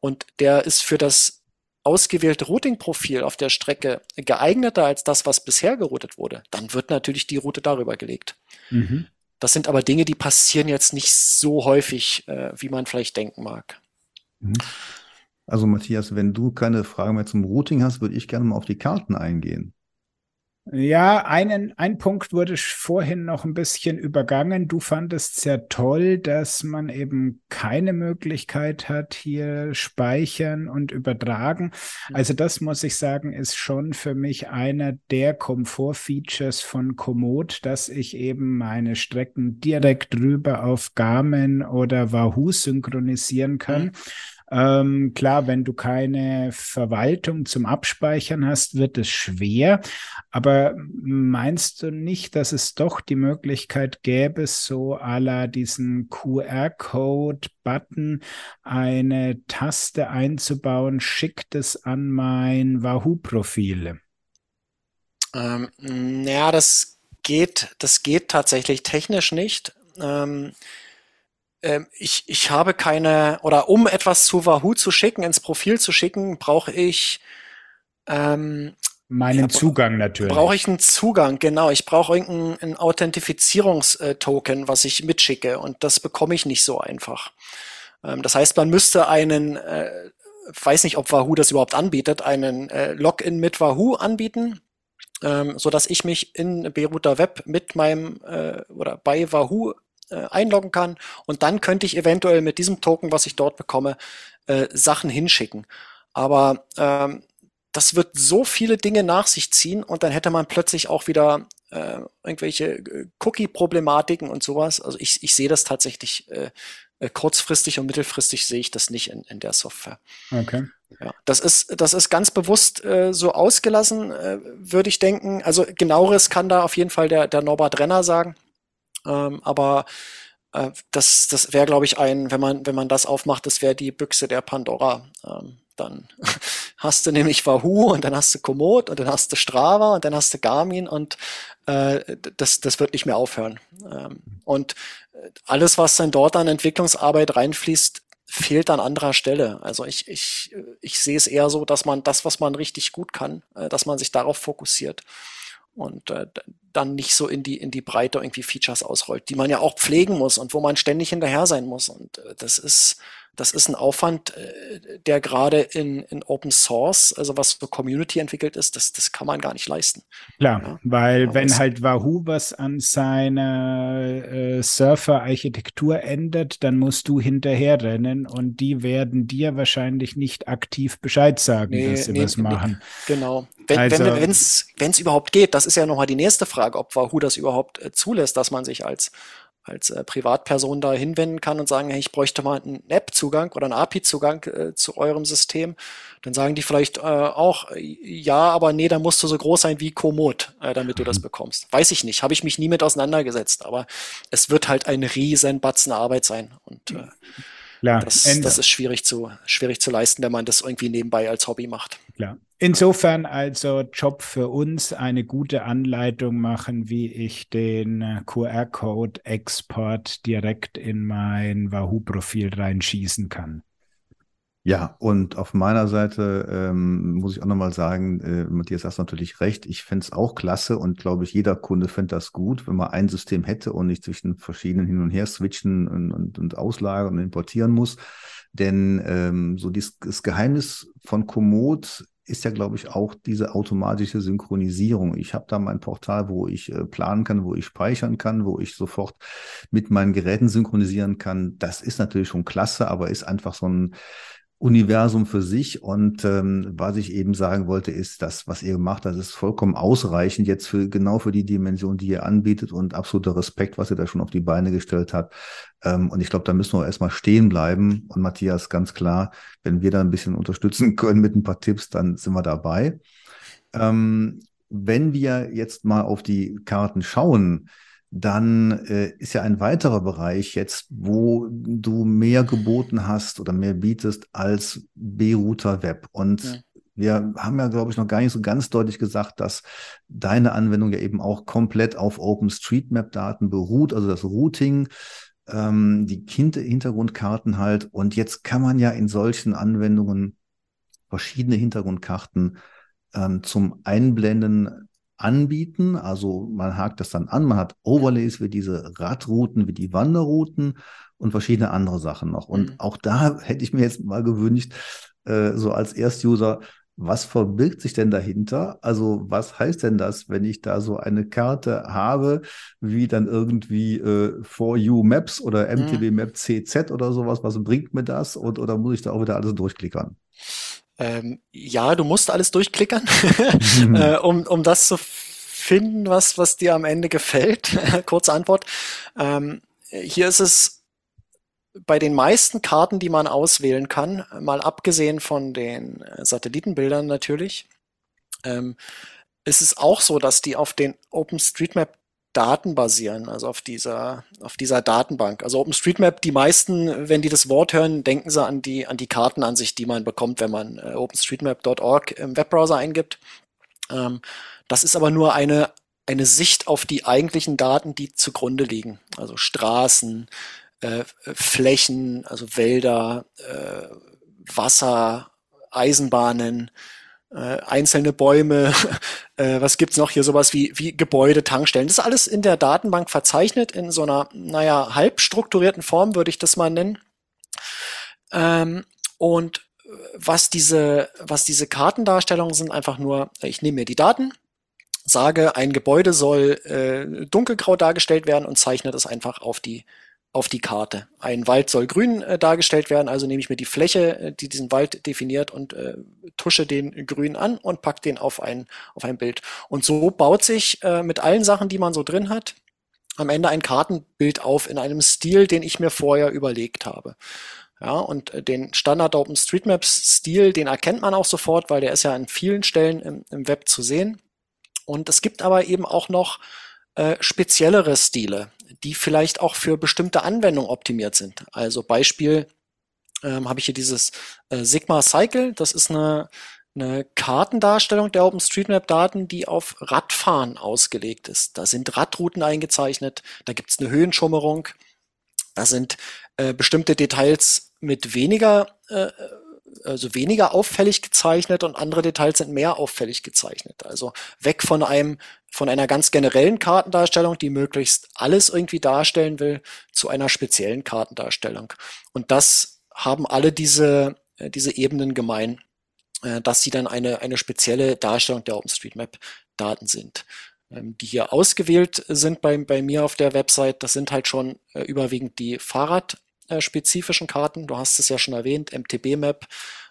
Und der ist für das ausgewählte Routing-Profil auf der Strecke geeigneter als das, was bisher geroutet wurde, dann wird natürlich die Route darüber gelegt. Mhm. Das sind aber Dinge, die passieren jetzt nicht so häufig, äh, wie man vielleicht denken mag. Mhm. Also Matthias, wenn du keine Fragen mehr zum Routing hast, würde ich gerne mal auf die Karten eingehen. Ja, einen, ein Punkt wurde vorhin noch ein bisschen übergangen. Du fandest sehr toll, dass man eben keine Möglichkeit hat, hier speichern und übertragen. Also das muss ich sagen, ist schon für mich einer der Komfortfeatures von Komoot, dass ich eben meine Strecken direkt rüber auf Garmin oder Wahoo synchronisieren kann. Mhm ähm, klar, wenn du keine Verwaltung zum Abspeichern hast, wird es schwer. Aber meinst du nicht, dass es doch die Möglichkeit gäbe, so à la diesen QR-Code-Button eine Taste einzubauen, schickt es an mein Wahoo-Profil? Ähm, naja, das geht, das geht tatsächlich technisch nicht. Ähm, ich, ich habe keine, oder um etwas zu Wahoo zu schicken, ins Profil zu schicken, brauche ich ähm, meinen ja, Zugang natürlich. Brauche ich einen Zugang, genau. Ich brauche irgendeinen Authentifizierungstoken, was ich mitschicke und das bekomme ich nicht so einfach. Ähm, das heißt, man müsste einen, äh, weiß nicht, ob Wahoo das überhaupt anbietet, einen äh, Login mit Wahoo anbieten, ähm, so dass ich mich in Beruter Web mit meinem äh, oder bei Wahoo äh, einloggen kann und dann könnte ich eventuell mit diesem Token, was ich dort bekomme, äh, Sachen hinschicken. Aber ähm, das wird so viele Dinge nach sich ziehen und dann hätte man plötzlich auch wieder äh, irgendwelche äh, Cookie-Problematiken und sowas. Also ich, ich sehe das tatsächlich äh, äh, kurzfristig und mittelfristig sehe ich das nicht in, in der Software. Okay. Ja, das ist, das ist ganz bewusst äh, so ausgelassen, äh, würde ich denken. Also genaueres kann da auf jeden Fall der, der Norbert Renner sagen. Ähm, aber äh, das, das wäre, glaube ich, ein, wenn man, wenn man das aufmacht, das wäre die Büchse der Pandora. Ähm, dann hast du nämlich Wahoo und dann hast du Komoot und dann hast du Strava und dann hast du Garmin und äh, das, das wird nicht mehr aufhören. Ähm, und alles, was dann dort an Entwicklungsarbeit reinfließt, fehlt an anderer Stelle. Also ich, ich, ich sehe es eher so, dass man das, was man richtig gut kann, äh, dass man sich darauf fokussiert und äh, dann nicht so in die in die Breite irgendwie Features ausrollt, die man ja auch pflegen muss und wo man ständig hinterher sein muss. Und äh, das ist das ist ein Aufwand, äh, der gerade in, in Open Source, also was so Community entwickelt ist, das, das kann man gar nicht leisten. Klar, ja, weil wenn halt Wahoo was an seiner äh, Surfer-Architektur ändert, dann musst du hinterherrennen und die werden dir wahrscheinlich nicht aktiv Bescheid sagen, nee, dass sie nee, was machen. Nee, genau. Wenn also, es wenn, überhaupt geht, das ist ja nochmal die nächste Frage, ob Wahoo das überhaupt äh, zulässt, dass man sich als als äh, Privatperson da hinwenden kann und sagen, hey, ich bräuchte mal einen App-Zugang oder einen API-Zugang äh, zu eurem System, dann sagen die vielleicht äh, auch, ja, aber nee, da musst du so groß sein wie Komoot, äh, damit du das mhm. bekommst. Weiß ich nicht, habe ich mich nie mit auseinandergesetzt, aber es wird halt ein riesen Batzen Arbeit sein und äh, Klar, das, das ist schwierig zu, schwierig zu leisten, wenn man das irgendwie nebenbei als Hobby macht. Klar. Insofern also Job für uns, eine gute Anleitung machen, wie ich den äh, QR-Code-Export direkt in mein Wahoo-Profil reinschießen kann. Ja, und auf meiner Seite ähm, muss ich auch nochmal sagen, äh, Matthias hast natürlich recht. Ich fände es auch klasse und glaube ich, jeder Kunde fände das gut, wenn man ein System hätte und nicht zwischen verschiedenen hin und her switchen und, und, und auslagern und importieren muss. Denn ähm, so dies, das Geheimnis von Komoot ist ja, glaube ich, auch diese automatische Synchronisierung. Ich habe da mein Portal, wo ich äh, planen kann, wo ich speichern kann, wo ich sofort mit meinen Geräten synchronisieren kann. Das ist natürlich schon klasse, aber ist einfach so ein Universum für sich. Und ähm, was ich eben sagen wollte, ist, dass was ihr gemacht habt, ist vollkommen ausreichend jetzt für genau für die Dimension, die ihr anbietet und absoluter Respekt, was ihr da schon auf die Beine gestellt habt. Ähm, und ich glaube, da müssen wir erstmal stehen bleiben. Und Matthias, ganz klar, wenn wir da ein bisschen unterstützen können mit ein paar Tipps, dann sind wir dabei. Ähm, wenn wir jetzt mal auf die Karten schauen, dann äh, ist ja ein weiterer Bereich jetzt, wo du mehr geboten hast oder mehr bietest als B-Router Web. Und ja. wir haben ja, glaube ich, noch gar nicht so ganz deutlich gesagt, dass deine Anwendung ja eben auch komplett auf OpenStreetMap-Daten beruht, also das Routing, ähm, die Hintergrundkarten halt. Und jetzt kann man ja in solchen Anwendungen verschiedene Hintergrundkarten ähm, zum Einblenden anbieten. Also man hakt das dann an, man hat Overlays wie diese Radrouten, wie die Wanderrouten und verschiedene andere Sachen noch. Und mhm. auch da hätte ich mir jetzt mal gewünscht, äh, so als Erstuser, was verbirgt sich denn dahinter? Also was heißt denn das, wenn ich da so eine Karte habe, wie dann irgendwie äh, For You Maps oder MTB mhm. Map CZ oder sowas? Was bringt mir das? Und oder muss ich da auch wieder alles durchklickern? Ähm, ja, du musst alles durchklickern, mhm. äh, um, um das zu finden, was, was dir am Ende gefällt. Kurze Antwort. Ähm, hier ist es bei den meisten Karten, die man auswählen kann, mal abgesehen von den Satellitenbildern natürlich, ähm, ist es auch so, dass die auf den OpenStreetMap Daten basieren, also auf dieser, auf dieser Datenbank. Also OpenStreetMap, die meisten, wenn die das Wort hören, denken sie an die, an die Kartenansicht, die man bekommt, wenn man äh, openstreetmap.org im Webbrowser eingibt. Ähm, das ist aber nur eine, eine Sicht auf die eigentlichen Daten, die zugrunde liegen. Also Straßen, äh, Flächen, also Wälder, äh, Wasser, Eisenbahnen, äh, einzelne Bäume, äh, was gibt's noch hier, sowas wie, wie Gebäude, Tankstellen. Das ist alles in der Datenbank verzeichnet, in so einer, naja, halb strukturierten Form, würde ich das mal nennen. Ähm, und was diese, was diese Kartendarstellungen sind, einfach nur, ich nehme mir die Daten, sage, ein Gebäude soll äh, dunkelgrau dargestellt werden und zeichne das einfach auf die auf die Karte. Ein Wald soll grün äh, dargestellt werden, also nehme ich mir die Fläche, äh, die diesen Wald definiert und äh, tusche den grün an und pack den auf ein, auf ein Bild. Und so baut sich äh, mit allen Sachen, die man so drin hat, am Ende ein Kartenbild auf in einem Stil, den ich mir vorher überlegt habe. Ja, und äh, den Standard OpenStreetMaps Stil, den erkennt man auch sofort, weil der ist ja an vielen Stellen im, im Web zu sehen. Und es gibt aber eben auch noch äh, speziellere Stile die vielleicht auch für bestimmte Anwendungen optimiert sind. Also Beispiel ähm, habe ich hier dieses äh, Sigma Cycle. Das ist eine, eine Kartendarstellung der OpenStreetMap-Daten, die auf Radfahren ausgelegt ist. Da sind Radrouten eingezeichnet, da gibt es eine Höhenschummerung, da sind äh, bestimmte Details mit weniger äh, also weniger auffällig gezeichnet und andere Details sind mehr auffällig gezeichnet. Also weg von einem, von einer ganz generellen Kartendarstellung, die möglichst alles irgendwie darstellen will, zu einer speziellen Kartendarstellung. Und das haben alle diese, äh, diese Ebenen gemein, äh, dass sie dann eine, eine spezielle Darstellung der OpenStreetMap-Daten sind. Ähm, die hier ausgewählt sind bei, bei mir auf der Website, das sind halt schon äh, überwiegend die Fahrradspezifischen Karten. Du hast es ja schon erwähnt, MTB-Map.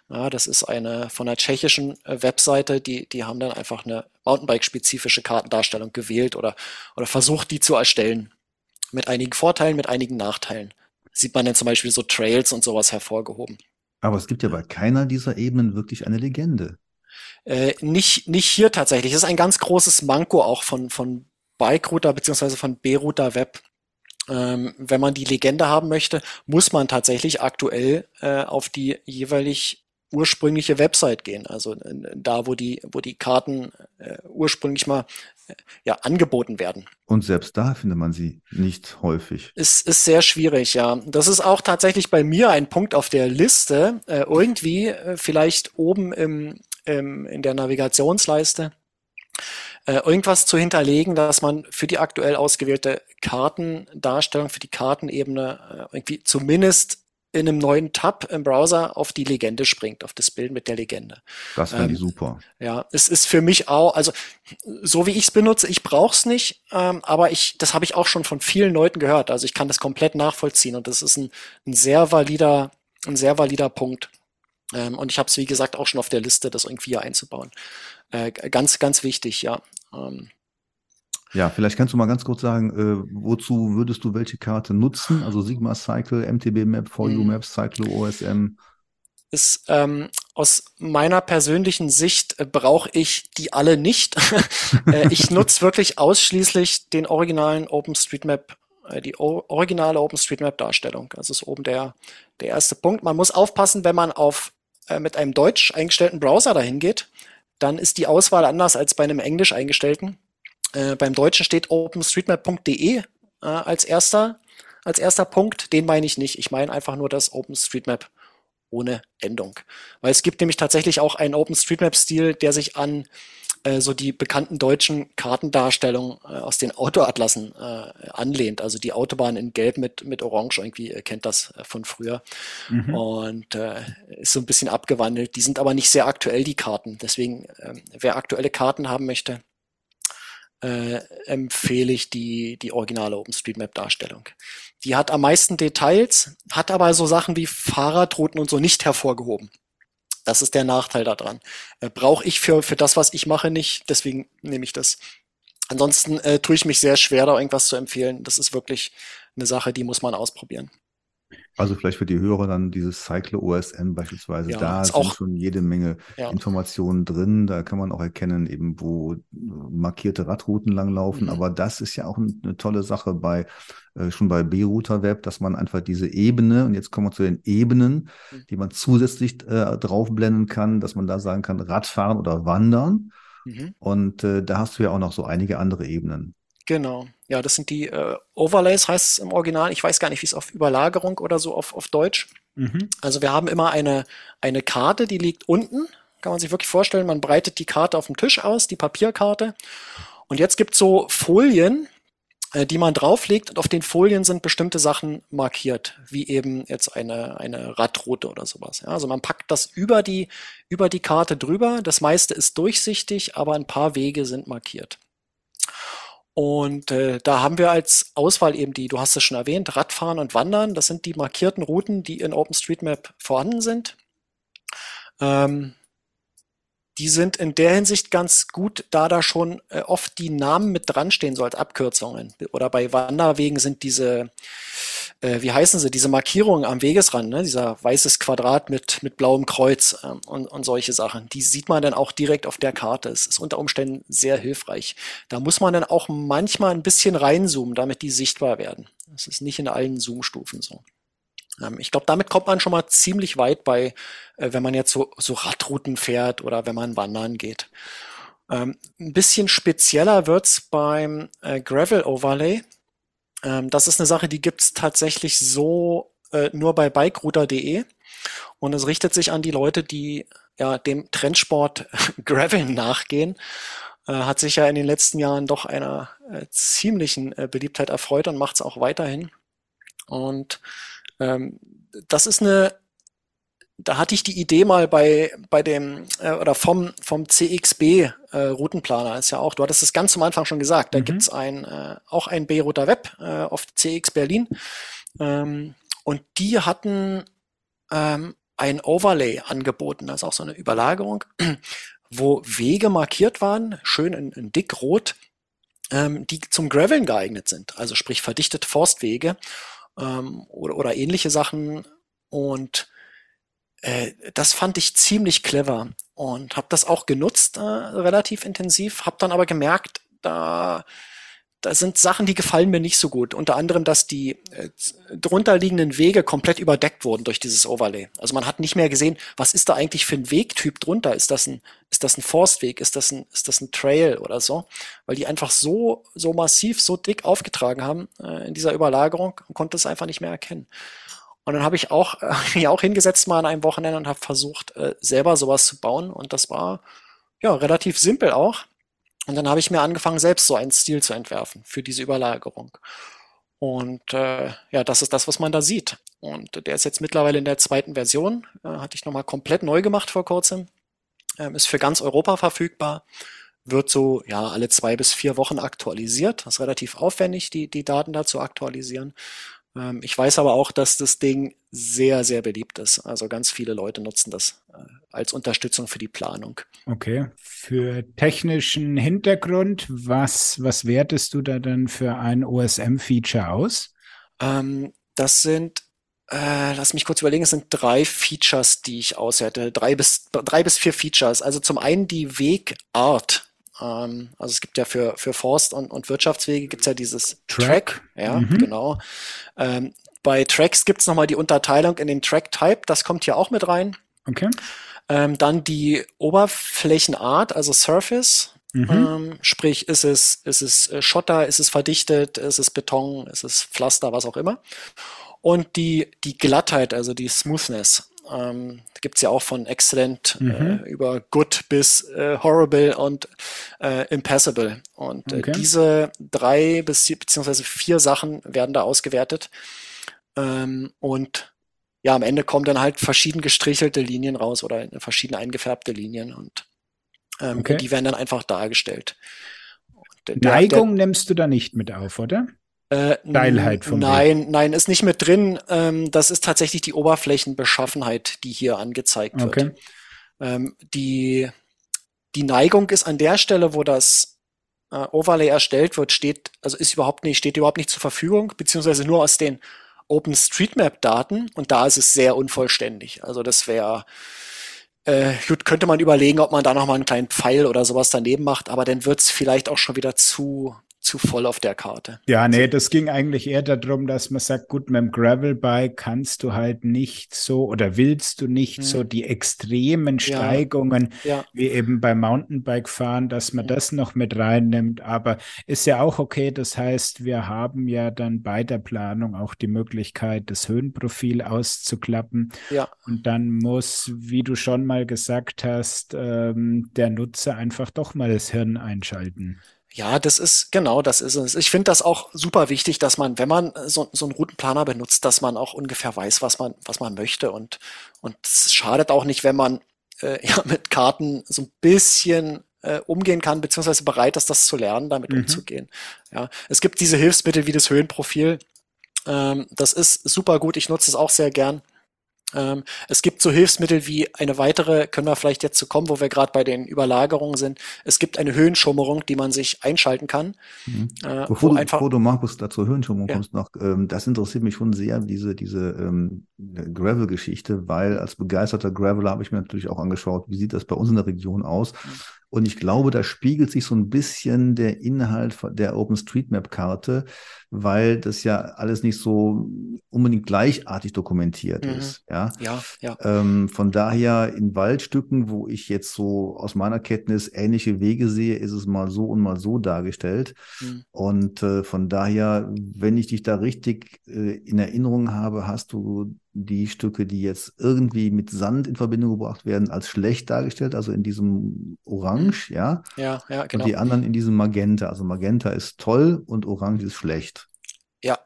Ja, das ist eine von einer tschechischen Webseite, die, die haben dann einfach eine Mountainbike-spezifische Kartendarstellung gewählt oder, oder versucht, die zu erstellen. Mit einigen Vorteilen, mit einigen Nachteilen. Sieht man dann zum Beispiel so Trails und sowas hervorgehoben. Aber es gibt ja bei keiner dieser Ebenen wirklich eine Legende. Äh, nicht, nicht hier tatsächlich. Das ist ein ganz großes Manko auch von, von Bike-Router beziehungsweise von B-Router Web. Ähm, wenn man die Legende haben möchte, muss man tatsächlich aktuell äh, auf die jeweilig ursprüngliche Website gehen. Also äh, da, wo die, wo die Karten äh, ursprünglich mal äh, ja, angeboten werden. Und selbst da findet man sie nicht häufig. Ist, ist sehr schwierig, ja. Das ist auch tatsächlich bei mir ein Punkt auf der Liste. Äh, irgendwie äh, vielleicht oben im, im, in der Navigationsleiste äh, irgendwas zu hinterlegen, dass man für die aktuell ausgewählte Kartendarstellung, für die Kartenebene äh, irgendwie zumindest in einem neuen Tab im Browser auf die Legende springt, auf das Bild mit der Legende. Das wäre ähm, super. Ja, es ist für mich auch, also so wie ich es benutze, ich brauche es nicht, ähm, aber ich, das habe ich auch schon von vielen Leuten gehört. Also ich kann das komplett nachvollziehen und das ist ein, ein sehr valider, ein sehr valider Punkt. Ähm, und ich habe es, wie gesagt, auch schon auf der Liste, das irgendwie einzubauen. Äh, ganz, ganz wichtig, ja. Ähm, ja, vielleicht kannst du mal ganz kurz sagen, äh, wozu würdest du welche Karte nutzen? Also Sigma Cycle, MTB Map, VU mhm. Maps, Cyclo OSM. Ist ähm, aus meiner persönlichen Sicht äh, brauche ich die alle nicht. äh, ich nutze wirklich ausschließlich den originalen OpenStreetMap, äh, die originale OpenStreetMap-Darstellung. Das ist oben der, der erste Punkt. Man muss aufpassen, wenn man auf äh, mit einem deutsch eingestellten Browser dahin geht, dann ist die Auswahl anders als bei einem englisch eingestellten. Äh, beim Deutschen steht openstreetmap.de äh, als erster, als erster Punkt. Den meine ich nicht. Ich meine einfach nur das OpenStreetMap ohne Endung. Weil es gibt nämlich tatsächlich auch einen OpenStreetMap-Stil, der sich an äh, so die bekannten deutschen Kartendarstellungen äh, aus den Autoatlassen äh, anlehnt. Also die Autobahn in Gelb mit, mit Orange irgendwie äh, kennt das äh, von früher. Mhm. Und äh, ist so ein bisschen abgewandelt. Die sind aber nicht sehr aktuell, die Karten. Deswegen, äh, wer aktuelle Karten haben möchte, äh, empfehle ich die, die originale OpenStreetMap-Darstellung. Die hat am meisten Details, hat aber so Sachen wie Fahrradrouten und so nicht hervorgehoben. Das ist der Nachteil daran. Äh, Brauche ich für, für das, was ich mache, nicht, deswegen nehme ich das. Ansonsten äh, tue ich mich sehr schwer, da irgendwas zu empfehlen. Das ist wirklich eine Sache, die muss man ausprobieren. Also vielleicht für die Hörer dann dieses Cycle OSM beispielsweise. Ja, da sind auch, schon jede Menge ja. Informationen drin. Da kann man auch erkennen, eben wo markierte Radrouten langlaufen. Mhm. Aber das ist ja auch eine tolle Sache bei äh, schon bei B-Router Web, dass man einfach diese Ebene und jetzt kommen wir zu den Ebenen, mhm. die man zusätzlich äh, draufblenden kann, dass man da sagen kann Radfahren oder Wandern. Mhm. Und äh, da hast du ja auch noch so einige andere Ebenen. Genau. Ja, das sind die äh, Overlays, heißt es im Original. Ich weiß gar nicht, wie es auf Überlagerung oder so auf, auf Deutsch. Mhm. Also wir haben immer eine, eine Karte, die liegt unten. Kann man sich wirklich vorstellen, man breitet die Karte auf dem Tisch aus, die Papierkarte. Und jetzt gibt es so Folien, äh, die man drauflegt und auf den Folien sind bestimmte Sachen markiert, wie eben jetzt eine, eine Radroute oder sowas. Ja, also man packt das über die, über die Karte drüber. Das meiste ist durchsichtig, aber ein paar Wege sind markiert. Und äh, da haben wir als Auswahl eben die, du hast es schon erwähnt, Radfahren und Wandern. Das sind die markierten Routen, die in OpenStreetMap vorhanden sind. Ähm, die sind in der Hinsicht ganz gut, da da schon äh, oft die Namen mit dran stehen, so als Abkürzungen. Oder bei Wanderwegen sind diese, äh, wie heißen sie, diese Markierungen am Wegesrand, ne? dieser weißes Quadrat mit, mit blauem Kreuz ähm, und, und solche Sachen. Die sieht man dann auch direkt auf der Karte. Es ist unter Umständen sehr hilfreich. Da muss man dann auch manchmal ein bisschen reinzoomen, damit die sichtbar werden. Das ist nicht in allen Zoom-Stufen so. Ähm, ich glaube, damit kommt man schon mal ziemlich weit bei, äh, wenn man jetzt so, so Radrouten fährt oder wenn man wandern geht. Ähm, ein bisschen spezieller wird's beim äh, Gravel Overlay. Ähm, das ist eine Sache, die gibt's tatsächlich so äh, nur bei bikerouter.de und es richtet sich an die Leute, die ja dem Trendsport Gravel nachgehen. Hat sich ja in den letzten Jahren doch einer ziemlichen Beliebtheit erfreut und macht's auch weiterhin. Und das ist eine da hatte ich die Idee mal bei, bei dem, äh, oder vom, vom CXB äh, Routenplaner ist ja auch, du hattest es ganz am Anfang schon gesagt, da mhm. gibt's ein, äh, auch ein B-Router Web äh, auf CX Berlin. Ähm, und die hatten ähm, ein Overlay angeboten, das ist auch so eine Überlagerung, wo Wege markiert waren, schön in, in rot, ähm, die zum Graveln geeignet sind, also sprich verdichtete Forstwege ähm, oder, oder ähnliche Sachen. Und äh, das fand ich ziemlich clever und habe das auch genutzt, äh, relativ intensiv, habe dann aber gemerkt, da da sind Sachen, die gefallen mir nicht so gut. Unter anderem, dass die äh, drunterliegenden Wege komplett überdeckt wurden durch dieses Overlay. Also man hat nicht mehr gesehen, was ist da eigentlich für ein Wegtyp drunter? Ist das ein, ist das ein Forstweg? Ist das ein, ist das ein Trail oder so? Weil die einfach so, so massiv, so dick aufgetragen haben äh, in dieser Überlagerung und konnte es einfach nicht mehr erkennen. Und dann habe ich auch äh, mich auch hingesetzt mal an einem Wochenende und habe versucht, äh, selber sowas zu bauen. Und das war ja relativ simpel auch. Und dann habe ich mir angefangen, selbst so einen Stil zu entwerfen für diese Überlagerung. Und äh, ja, das ist das, was man da sieht. Und der ist jetzt mittlerweile in der zweiten Version. Äh, hatte ich nochmal komplett neu gemacht vor kurzem. Ähm, ist für ganz Europa verfügbar. Wird so ja alle zwei bis vier Wochen aktualisiert. Das ist relativ aufwendig, die, die Daten da zu aktualisieren. Ähm, ich weiß aber auch, dass das Ding sehr, sehr beliebt ist. Also ganz viele Leute nutzen das äh, als Unterstützung für die Planung. Okay. Für technischen Hintergrund, was, was wertest du da dann für ein OSM-Feature aus? Ähm, das sind äh, lass mich kurz überlegen, es sind drei Features, die ich auswerte. Drei bis, drei bis vier Features. Also zum einen die Wegart. Ähm, also es gibt ja für, für Forst- und, und Wirtschaftswege gibt es ja dieses Track. Track ja, mhm. genau. Ähm, bei Tracks gibt es nochmal die Unterteilung in den Track-Type, das kommt hier auch mit rein. Okay. Ähm, dann die Oberflächenart, also Surface. Mhm. Ähm, sprich, ist es, ist es äh, Schotter, ist es verdichtet, ist es Beton, ist es Pflaster, was auch immer. Und die, die Glattheit, also die Smoothness. Ähm, gibt es ja auch von Excellent mhm. äh, über Good bis äh, Horrible und äh, Impassable. Und äh, okay. diese drei bis beziehungsweise vier Sachen werden da ausgewertet. Ähm, und ja, am Ende kommen dann halt verschieden gestrichelte Linien raus oder verschieden eingefärbte Linien und ähm, okay. die werden dann einfach dargestellt. Der, Neigung der, nimmst du da nicht mit auf, oder? Äh, Steilheit vom Nein, Weg. nein, ist nicht mit drin. Ähm, das ist tatsächlich die Oberflächenbeschaffenheit, die hier angezeigt wird. Okay. Ähm, die, die Neigung ist an der Stelle, wo das äh, Overlay erstellt wird, steht, also ist überhaupt nicht, steht überhaupt nicht zur Verfügung, beziehungsweise nur aus den OpenStreetMap-Daten und da ist es sehr unvollständig. Also das wäre äh, gut, könnte man überlegen, ob man da nochmal einen kleinen Pfeil oder sowas daneben macht, aber dann wird's vielleicht auch schon wieder zu, zu voll auf der Karte. Ja, nee, das ging eigentlich eher darum, dass man sagt, gut, mit dem Gravelbike kannst du halt nicht so oder willst du nicht hm. so die extremen Steigungen ja, ja. wie eben beim Mountainbike fahren, dass man hm. das noch mit reinnimmt. Aber ist ja auch okay. Das heißt, wir haben ja dann bei der Planung auch die Möglichkeit, das Höhenprofil auszuklappen. Ja. Und dann muss, wie du schon mal gesagt hast, ähm, der Nutzer einfach doch mal das Hirn einschalten. Ja, das ist, genau, das ist es. Ich finde das auch super wichtig, dass man, wenn man so, so einen Routenplaner benutzt, dass man auch ungefähr weiß, was man, was man möchte. Und, und es schadet auch nicht, wenn man äh, ja, mit Karten so ein bisschen äh, umgehen kann, beziehungsweise bereit ist, das zu lernen, damit mhm. umzugehen. Ja, es gibt diese Hilfsmittel wie das Höhenprofil. Ähm, das ist super gut. Ich nutze es auch sehr gern. Ähm, es gibt so Hilfsmittel wie eine weitere, können wir vielleicht jetzt zu kommen, wo wir gerade bei den Überlagerungen sind. Es gibt eine Höhenschummerung, die man sich einschalten kann. Mhm. Äh, bevor, du, einfach, bevor du, Markus, dazu Höhenschummerung ja. kommst noch, ähm, das interessiert mich schon sehr, diese, diese ähm, Gravel-Geschichte, weil als begeisterter Graveler habe ich mir natürlich auch angeschaut, wie sieht das bei uns in der Region aus. Mhm. Und ich glaube, da spiegelt sich so ein bisschen der Inhalt der OpenStreetMap-Karte, weil das ja alles nicht so unbedingt gleichartig dokumentiert mhm. ist. Ja, ja. ja. Ähm, von daher in Waldstücken, wo ich jetzt so aus meiner Kenntnis ähnliche Wege sehe, ist es mal so und mal so dargestellt. Mhm. Und äh, von daher, wenn ich dich da richtig äh, in Erinnerung habe, hast du die Stücke, die jetzt irgendwie mit Sand in Verbindung gebracht werden, als schlecht dargestellt, also in diesem Orange, ja. Ja, ja, genau. Und die anderen in diesem Magenta. Also Magenta ist toll und Orange ist schlecht. Ja.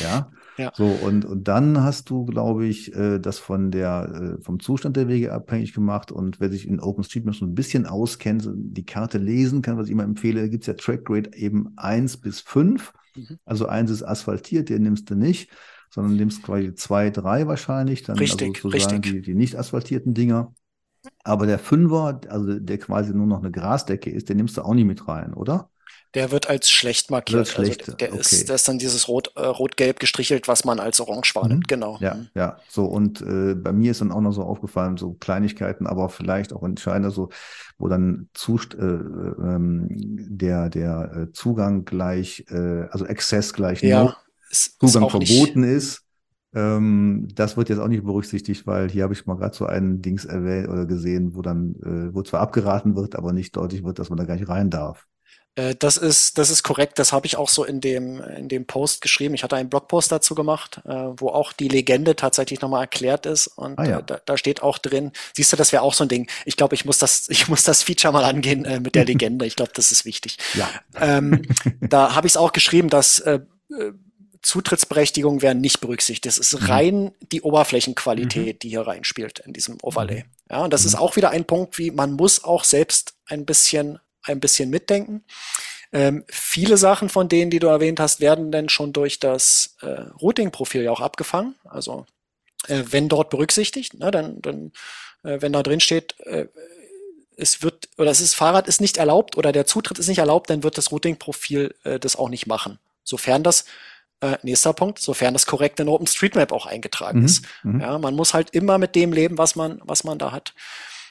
Ja. Ja. So, und, und dann hast du, glaube ich, äh, das von der, äh, vom Zustand der Wege abhängig gemacht. Und wer sich in OpenStreetMap so ein bisschen auskennt, die Karte lesen kann, was ich immer empfehle, gibt es ja Trackgrade eben eins bis fünf. Mhm. Also eins ist asphaltiert, den nimmst du nicht, sondern nimmst quasi zwei, drei wahrscheinlich. Dann richtig, also sozusagen richtig. Die, die nicht asphaltierten Dinger. Aber der Fünfer, also der quasi nur noch eine Grasdecke ist, den nimmst du auch nicht mit rein, oder? Der wird als schlecht markiert. Wird schlecht. Also der, okay. ist, der ist dann dieses Rot, äh, Rot-Gelb gestrichelt, was man als Orange wahrnimmt. Mhm. Genau. Ja, mhm. ja. So, und äh, bei mir ist dann auch noch so aufgefallen, so Kleinigkeiten, aber vielleicht auch entscheidender, so, wo dann Zust äh, ähm, der, der äh, Zugang gleich, äh, also Access gleich ja, no Zugang verboten ist. Ähm, das wird jetzt auch nicht berücksichtigt, weil hier habe ich mal gerade so einen Dings erwähnt oder gesehen, wo dann, äh, wo zwar abgeraten wird, aber nicht deutlich wird, dass man da gar nicht rein darf. Äh, das ist, das ist korrekt. Das habe ich auch so in dem, in dem Post geschrieben. Ich hatte einen Blogpost dazu gemacht, äh, wo auch die Legende tatsächlich nochmal erklärt ist. Und ah, ja. da, da, steht auch drin, siehst du, das wäre auch so ein Ding. Ich glaube, ich muss das, ich muss das Feature mal angehen äh, mit der Legende. Ich glaube, das ist wichtig. Ja. Ähm, da habe ich es auch geschrieben, dass äh, äh, Zutrittsberechtigungen werden nicht berücksichtigt. Es ist mhm. rein die Oberflächenqualität, mhm. die hier reinspielt in diesem Overlay. Mhm. Ja, und das ist auch wieder ein Punkt, wie man muss auch selbst ein bisschen ein bisschen mitdenken. Ähm, viele Sachen von denen, die du erwähnt hast, werden denn schon durch das äh, Routing-Profil ja auch abgefangen. Also äh, wenn dort berücksichtigt, ne, dann, dann äh, wenn da drin steht, äh, es wird oder es ist Fahrrad ist nicht erlaubt oder der Zutritt ist nicht erlaubt, dann wird das Routing-Profil äh, das auch nicht machen. Sofern das äh, nächster Punkt, sofern das korrekt in OpenStreetMap auch eingetragen mhm, ist. Mhm. Ja, man muss halt immer mit dem leben, was man, was man da hat.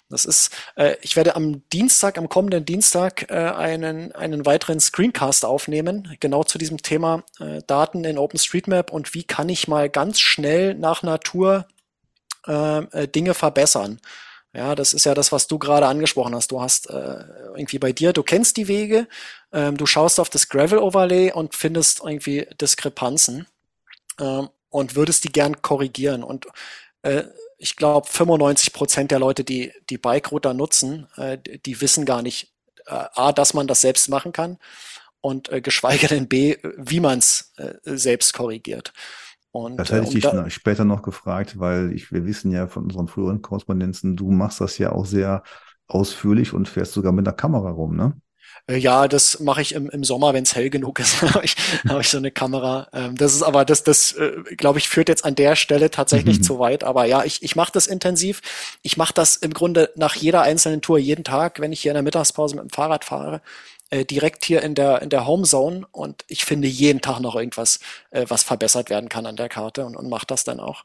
Das ist, äh, ich werde am Dienstag, am kommenden Dienstag, äh, einen, einen weiteren Screencast aufnehmen, genau zu diesem Thema äh, Daten in OpenStreetMap und wie kann ich mal ganz schnell nach Natur äh, äh, Dinge verbessern. Ja, das ist ja das, was du gerade angesprochen hast. Du hast äh, irgendwie bei dir, du kennst die Wege, ähm, du schaust auf das Gravel-Overlay und findest irgendwie Diskrepanzen ähm, und würdest die gern korrigieren. Und äh, ich glaube, 95 Prozent der Leute, die die Bike-Router nutzen, äh, die wissen gar nicht, äh, A, dass man das selbst machen kann und äh, geschweige denn B, wie man es äh, selbst korrigiert. Und, das hätte ich äh, dich da, später noch gefragt, weil ich, wir wissen ja von unseren früheren Korrespondenzen, du machst das ja auch sehr ausführlich und fährst sogar mit einer Kamera rum, ne? Äh, ja, das mache ich im, im Sommer, wenn es hell genug ist, habe ich, hab ich so eine Kamera. Ähm, das ist aber, das, das äh, glaube ich, führt jetzt an der Stelle tatsächlich mhm. zu weit. Aber ja, ich, ich mache das intensiv. Ich mache das im Grunde nach jeder einzelnen Tour, jeden Tag, wenn ich hier in der Mittagspause mit dem Fahrrad fahre, äh, direkt hier in der, in der Homezone. Und ich finde jeden Tag noch irgendwas, äh, was verbessert werden kann an der Karte und, und mache das dann auch.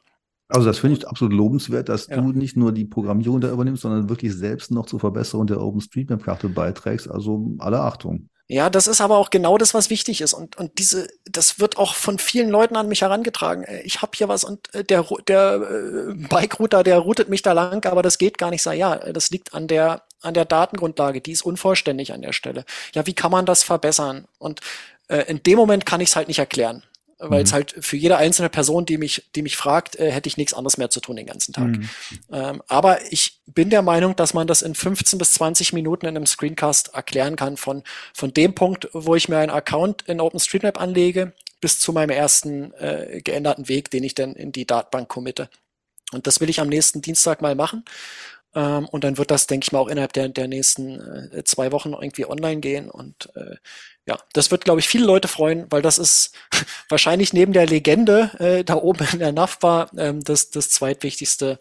Also das finde ich absolut lobenswert, dass ja. du nicht nur die Programmierung da übernimmst, sondern wirklich selbst noch zur Verbesserung der OpenStreetMap-Karte beiträgst. Also alle Achtung. Ja, das ist aber auch genau das, was wichtig ist. Und, und diese, das wird auch von vielen Leuten an mich herangetragen. Ich habe hier was und äh, der, der äh, Bike-Router, der routet mich da lang, aber das geht gar nicht. Sag, ja, das liegt an der, an der Datengrundlage, die ist unvollständig an der Stelle. Ja, wie kann man das verbessern? Und äh, in dem Moment kann ich es halt nicht erklären weil es mhm. halt für jede einzelne Person, die mich, die mich fragt, äh, hätte ich nichts anderes mehr zu tun den ganzen Tag. Mhm. Ähm, aber ich bin der Meinung, dass man das in 15 bis 20 Minuten in einem Screencast erklären kann, von, von dem Punkt, wo ich mir einen Account in OpenStreetMap anlege, bis zu meinem ersten äh, geänderten Weg, den ich dann in die Datenbank committe. Und das will ich am nächsten Dienstag mal machen. Ähm, und dann wird das, denke ich mal, auch innerhalb der, der nächsten äh, zwei Wochen irgendwie online gehen. Und äh, ja, das wird, glaube ich, viele Leute freuen, weil das ist wahrscheinlich neben der Legende äh, da oben in der NAV ähm, das, das zweitwichtigste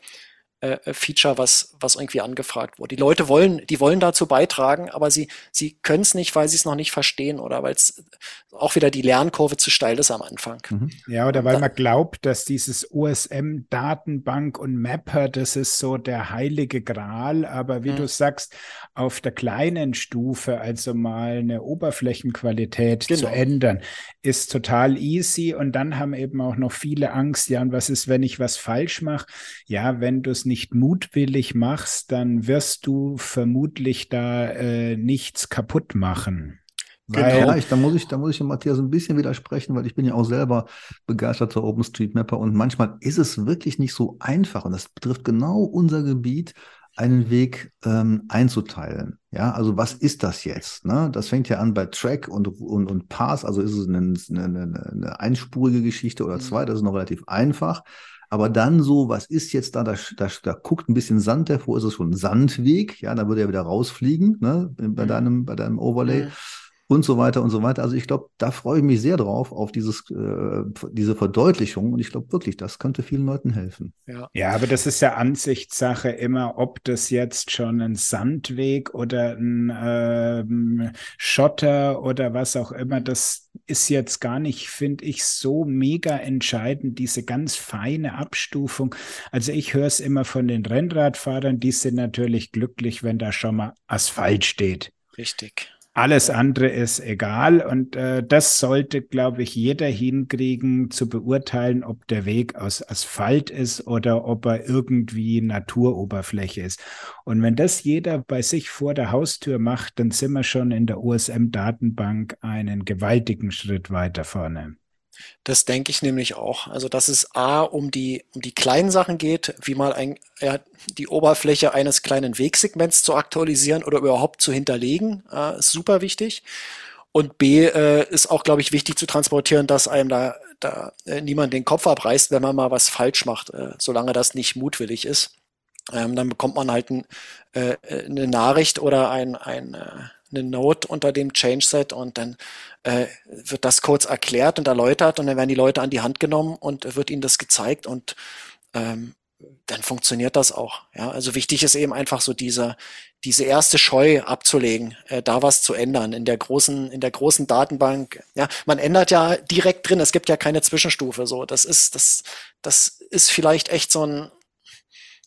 äh, äh, Feature, was, was irgendwie angefragt wurde. Die Leute wollen, die wollen dazu beitragen, aber sie, sie können es nicht, weil sie es noch nicht verstehen oder weil es auch wieder die Lernkurve zu steil ist am Anfang. Mhm. Ja, oder weil da, man glaubt, dass dieses OSM-Datenbank und Mapper, das ist so der heilige Gral, aber wie mhm. du sagst, auf der kleinen Stufe, also mal eine Oberflächenqualität genau. zu ändern, ist total easy und dann haben eben auch noch viele Angst, ja, und was ist, wenn ich was falsch mache? Ja, wenn du es nicht mutwillig machst, dann wirst du vermutlich da äh, nichts kaputt machen. Genau. Ja, ich, da muss ich, da muss ich Matthias ein bisschen widersprechen, weil ich bin ja auch selber begeisterter OpenStreetMapper und manchmal ist es wirklich nicht so einfach und das betrifft genau unser Gebiet, einen Weg ähm, einzuteilen. Ja, also was ist das jetzt? Ne? Das fängt ja an bei Track und, und, und Pass, also ist es eine, eine, eine einspurige Geschichte oder zwei, mhm. das ist noch relativ einfach. Aber dann so, was ist jetzt da? Da, da, da guckt ein bisschen Sand hervor, ist es schon ein Sandweg, ja, da würde er wieder rausfliegen, ne, bei mhm. deinem, bei deinem Overlay. Mhm und so weiter und so weiter. Also ich glaube, da freue ich mich sehr drauf, auf dieses, äh, diese Verdeutlichung. Und ich glaube wirklich, das könnte vielen Leuten helfen. Ja. ja, aber das ist ja Ansichtssache immer, ob das jetzt schon ein Sandweg oder ein ähm, Schotter oder was auch immer, das ist jetzt gar nicht, finde ich, so mega entscheidend, diese ganz feine Abstufung. Also ich höre es immer von den Rennradfahrern, die sind natürlich glücklich, wenn da schon mal Asphalt steht. Richtig. Alles andere ist egal und äh, das sollte, glaube ich, jeder hinkriegen zu beurteilen, ob der Weg aus Asphalt ist oder ob er irgendwie Naturoberfläche ist. Und wenn das jeder bei sich vor der Haustür macht, dann sind wir schon in der USM-Datenbank einen gewaltigen Schritt weiter vorne. Das denke ich nämlich auch. Also, dass es A um die, um die kleinen Sachen geht, wie mal ein, ja, die Oberfläche eines kleinen Wegsegments zu aktualisieren oder überhaupt zu hinterlegen, äh, ist super wichtig. Und B äh, ist auch, glaube ich, wichtig zu transportieren, dass einem da, da äh, niemand den Kopf abreißt, wenn man mal was falsch macht, äh, solange das nicht mutwillig ist. Ähm, dann bekommt man halt ein, äh, eine Nachricht oder ein, ein, äh, eine Note unter dem Change Set und dann äh, wird das kurz erklärt und erläutert und dann werden die Leute an die Hand genommen und wird ihnen das gezeigt und ähm, dann funktioniert das auch. Ja, also wichtig ist eben einfach so diese diese erste Scheu abzulegen, äh, da was zu ändern in der großen in der großen Datenbank. Ja, man ändert ja direkt drin. Es gibt ja keine Zwischenstufe. So, das ist das das ist vielleicht echt so ein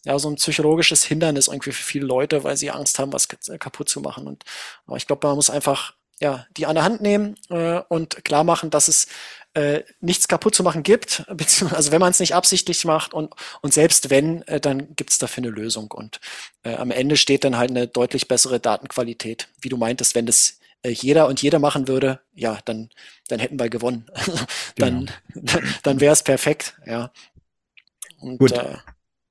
ja, so ein psychologisches Hindernis irgendwie für viele Leute, weil sie Angst haben, was kaputt zu machen. Und aber ich glaube, man muss einfach ja, die an der Hand nehmen äh, und klar machen, dass es äh, nichts kaputt zu machen gibt, beziehungsweise also wenn man es nicht absichtlich macht und, und selbst wenn, äh, dann gibt es dafür eine Lösung. Und äh, am Ende steht dann halt eine deutlich bessere Datenqualität. Wie du meintest, wenn das äh, jeder und jeder machen würde, ja, dann, dann hätten wir gewonnen. dann genau. dann wäre es perfekt, ja. Und Gut.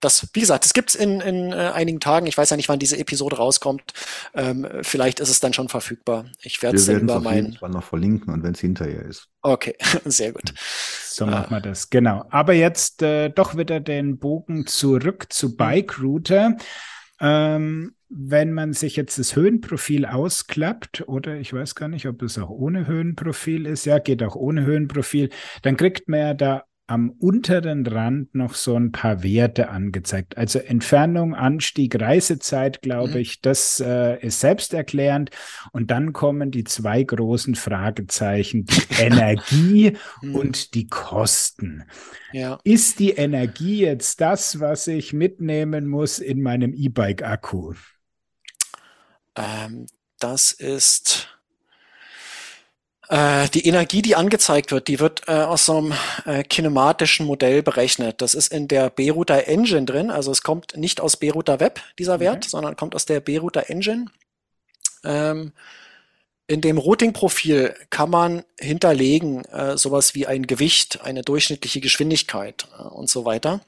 Das, wie gesagt, das gibt's in, in äh, einigen Tagen. Ich weiß ja nicht, wann diese Episode rauskommt. Ähm, vielleicht ist es dann schon verfügbar. Ich werde es dann über meinen. Ich noch verlinken und wenn es hinterher ist. Okay, sehr gut. So machen wir das, genau. Aber jetzt äh, doch wieder den Bogen zurück zu mhm. Bike Router. Ähm, wenn man sich jetzt das Höhenprofil ausklappt, oder ich weiß gar nicht, ob es auch ohne Höhenprofil ist, ja, geht auch ohne Höhenprofil, dann kriegt man ja da am unteren Rand noch so ein paar Werte angezeigt. Also Entfernung, Anstieg, Reisezeit, glaube mhm. ich, das äh, ist selbsterklärend. Und dann kommen die zwei großen Fragezeichen, die Energie mhm. und die Kosten. Ja. Ist die Energie jetzt das, was ich mitnehmen muss in meinem E-Bike-Akku? Ähm, das ist äh, die Energie, die angezeigt wird, die wird äh, aus so einem äh, kinematischen Modell berechnet. Das ist in der B-Router Engine drin. Also es kommt nicht aus B-Router Web, dieser Wert, okay. sondern kommt aus der B-Router Engine. Ähm, in dem Routing-Profil kann man hinterlegen äh, sowas wie ein Gewicht, eine durchschnittliche Geschwindigkeit äh, und so weiter.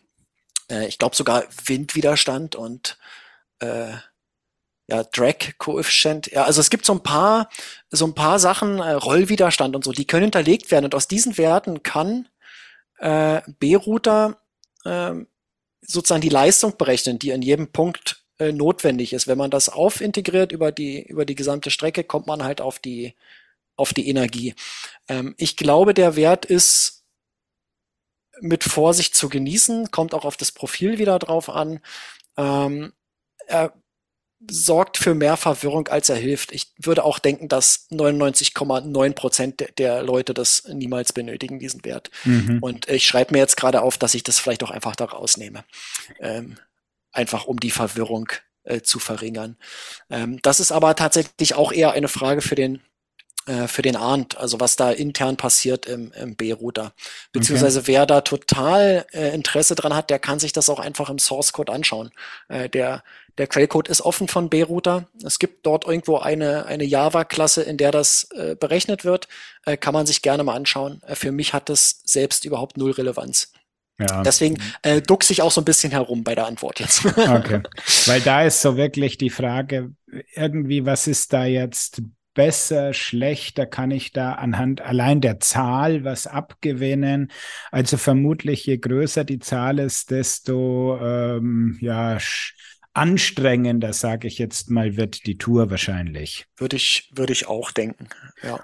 Äh, ich glaube sogar Windwiderstand und äh, ja, Drag-Koeffizient. Ja, also es gibt so ein paar, so ein paar Sachen, äh, Rollwiderstand und so, die können hinterlegt werden. Und aus diesen Werten kann äh, B-Router äh, sozusagen die Leistung berechnen, die in jedem Punkt äh, notwendig ist. Wenn man das aufintegriert über die, über die gesamte Strecke, kommt man halt auf die, auf die Energie. Ähm, ich glaube, der Wert ist mit Vorsicht zu genießen, kommt auch auf das Profil wieder drauf an. Ähm, er sorgt für mehr Verwirrung, als er hilft. Ich würde auch denken, dass 99,9 Prozent der Leute das niemals benötigen, diesen Wert. Mhm. Und ich schreibe mir jetzt gerade auf, dass ich das vielleicht auch einfach da rausnehme. Ähm, einfach um die Verwirrung äh, zu verringern. Ähm, das ist aber tatsächlich auch eher eine Frage für den äh, für den Arndt, also was da intern passiert im, im B-Router. Beziehungsweise okay. wer da total äh, Interesse dran hat, der kann sich das auch einfach im Source Code anschauen. Äh, der der Quellcode ist offen von B-Router. Es gibt dort irgendwo eine, eine Java-Klasse, in der das äh, berechnet wird. Äh, kann man sich gerne mal anschauen. Äh, für mich hat das selbst überhaupt null Relevanz. Ja. Deswegen äh, duck ich auch so ein bisschen herum bei der Antwort jetzt. okay. Weil da ist so wirklich die Frage, irgendwie, was ist da jetzt besser, schlechter, kann ich da anhand allein der Zahl was abgewinnen? Also vermutlich, je größer die Zahl ist, desto ähm, ja, anstrengender, sage ich jetzt mal, wird die Tour wahrscheinlich. Würde ich, würde ich auch denken, ja.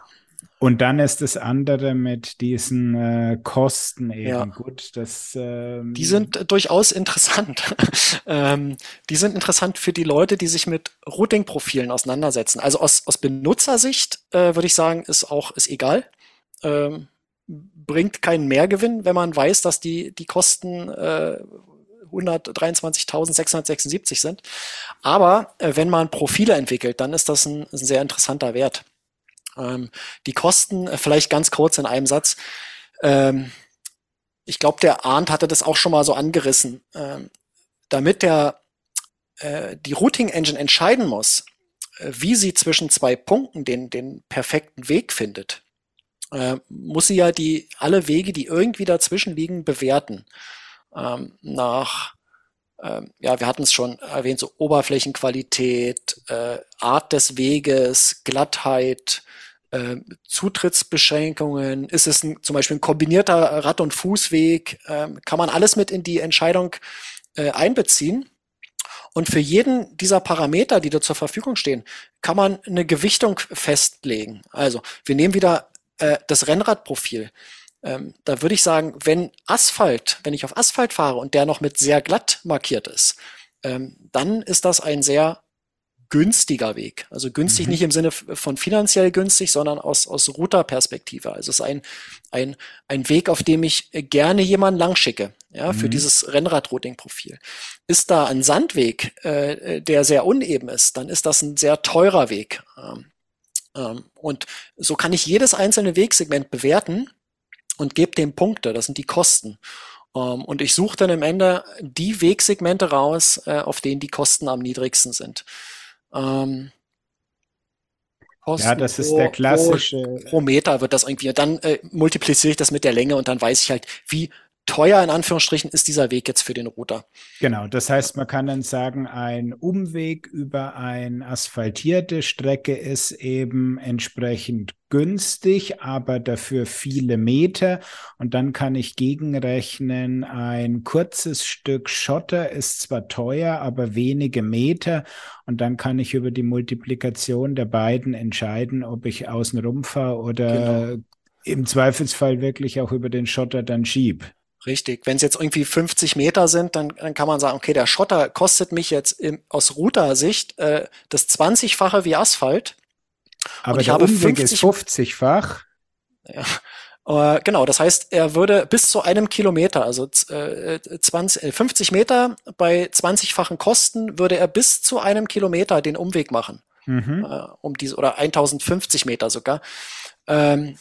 Und dann ist das andere mit diesen äh, Kosten eben ja. gut. Das, ähm, die sind durchaus interessant. ähm, die sind interessant für die Leute, die sich mit Routing-Profilen auseinandersetzen. Also aus, aus Benutzersicht äh, würde ich sagen, ist auch ist egal. Ähm, bringt keinen Mehrgewinn, wenn man weiß, dass die, die Kosten äh, 123.676 sind. Aber äh, wenn man Profile entwickelt, dann ist das ein, ein sehr interessanter Wert. Ähm, die Kosten, äh, vielleicht ganz kurz in einem Satz. Ähm, ich glaube, der Arndt hatte das auch schon mal so angerissen. Ähm, damit der äh, die Routing Engine entscheiden muss, äh, wie sie zwischen zwei Punkten den, den perfekten Weg findet, äh, muss sie ja die alle Wege, die irgendwie dazwischen liegen, bewerten. Ähm, nach ähm, ja, wir hatten es schon erwähnt, so Oberflächenqualität, äh, Art des Weges, Glattheit, äh, Zutrittsbeschränkungen, ist es ein, zum Beispiel ein kombinierter Rad- und Fußweg, äh, kann man alles mit in die Entscheidung äh, einbeziehen. Und für jeden dieser Parameter, die da zur Verfügung stehen, kann man eine Gewichtung festlegen. Also wir nehmen wieder äh, das Rennradprofil. Ähm, da würde ich sagen, wenn Asphalt, wenn ich auf Asphalt fahre und der noch mit sehr glatt markiert ist, ähm, dann ist das ein sehr günstiger Weg. Also günstig mhm. nicht im Sinne von finanziell günstig, sondern aus, aus Router-Perspektive. Also es ist ein, ein, ein Weg, auf dem ich gerne jemanden langschicke, ja, mhm. für dieses Rennrad-Routing-Profil. Ist da ein Sandweg, äh, der sehr uneben ist, dann ist das ein sehr teurer Weg. Ähm, ähm, und so kann ich jedes einzelne Wegsegment bewerten und gebe dem Punkte. Das sind die Kosten. Um, ähm, und ich suche dann am Ende die Wegsegmente raus, äh, auf denen die Kosten am niedrigsten sind. Ähm, ja, das ist der klassische. Pro, pro Meter wird das irgendwie. Dann äh, multipliziere ich das mit der Länge und dann weiß ich halt, wie teuer in Anführungsstrichen ist dieser Weg jetzt für den Router. Genau, das heißt, man kann dann sagen, ein Umweg über eine asphaltierte Strecke ist eben entsprechend günstig, aber dafür viele Meter. Und dann kann ich gegenrechnen, ein kurzes Stück Schotter ist zwar teuer, aber wenige Meter. Und dann kann ich über die Multiplikation der beiden entscheiden, ob ich außen rumfahre oder genau. im Zweifelsfall wirklich auch über den Schotter dann schieb. Richtig. Wenn es jetzt irgendwie 50 Meter sind, dann, dann kann man sagen, okay, der Schotter kostet mich jetzt im, aus Router-Sicht äh, das 20-fache wie Asphalt. Aber der Umweg 50, ist 50-fach. Ja. Äh, genau, das heißt, er würde bis zu einem Kilometer, also äh, 20, 50 äh, Meter bei 20-fachen Kosten, würde er bis zu einem Kilometer den Umweg machen. Mhm. Äh, um diese, oder 1050 Meter sogar. Ähm,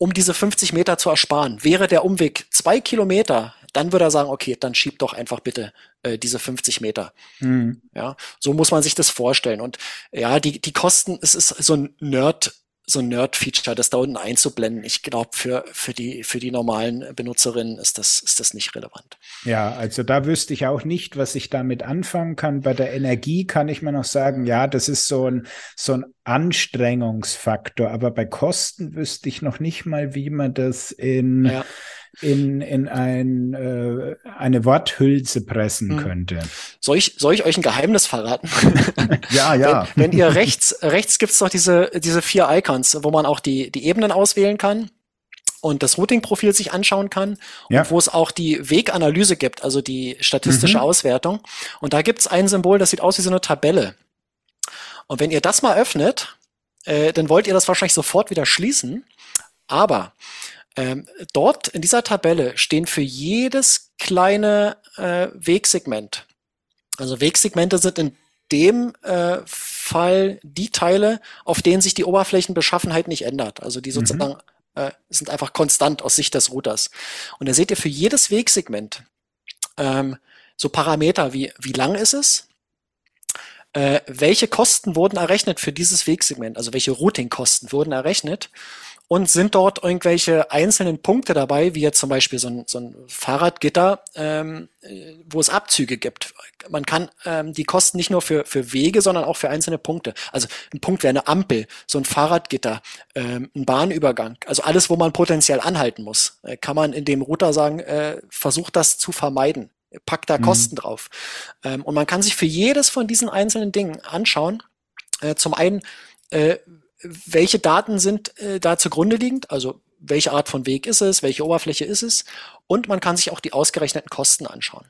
um diese 50 Meter zu ersparen. Wäre der Umweg zwei Kilometer, dann würde er sagen, okay, dann schieb doch einfach bitte äh, diese 50 Meter. Mhm. Ja, so muss man sich das vorstellen. Und ja, die, die Kosten, es ist so ein Nerd, so ein Nerd-Feature, das da unten einzublenden. Ich glaube, für, für, die, für die normalen Benutzerinnen ist das, ist das nicht relevant. Ja, also da wüsste ich auch nicht, was ich damit anfangen kann. Bei der Energie kann ich mir noch sagen, ja, das ist so ein, so ein Anstrengungsfaktor. Aber bei Kosten wüsste ich noch nicht mal, wie man das in, ja in, in ein, äh, eine Worthülse pressen hm. könnte. Soll ich, soll ich euch ein Geheimnis verraten? ja, ja. Wenn, wenn ihr rechts, rechts gibt's doch diese, diese vier Icons, wo man auch die, die Ebenen auswählen kann und das Routing-Profil sich anschauen kann ja. und wo es auch die Weganalyse gibt, also die statistische mhm. Auswertung. Und da gibt's ein Symbol, das sieht aus wie so eine Tabelle. Und wenn ihr das mal öffnet, äh, dann wollt ihr das wahrscheinlich sofort wieder schließen. Aber ähm, dort in dieser Tabelle stehen für jedes kleine äh, Wegsegment, also Wegsegmente sind in dem äh, Fall die Teile, auf denen sich die Oberflächenbeschaffenheit nicht ändert. Also die mhm. sozusagen mhm. äh, sind einfach konstant aus Sicht des Routers. Und da seht ihr für jedes Wegsegment ähm, so Parameter wie wie lang ist es, äh, welche Kosten wurden errechnet für dieses Wegsegment, also welche Routing-Kosten wurden errechnet und sind dort irgendwelche einzelnen Punkte dabei, wie jetzt zum Beispiel so ein, so ein Fahrradgitter, ähm, wo es Abzüge gibt. Man kann ähm, die Kosten nicht nur für, für Wege, sondern auch für einzelne Punkte. Also ein Punkt wäre eine Ampel, so ein Fahrradgitter, ähm, ein Bahnübergang. Also alles, wo man potenziell anhalten muss, äh, kann man in dem Router sagen, äh, versucht das zu vermeiden. Packt da mhm. Kosten drauf. Ähm, und man kann sich für jedes von diesen einzelnen Dingen anschauen. Äh, zum einen, äh, welche Daten sind äh, da zugrunde liegend, also welche Art von Weg ist es, welche Oberfläche ist es und man kann sich auch die ausgerechneten Kosten anschauen.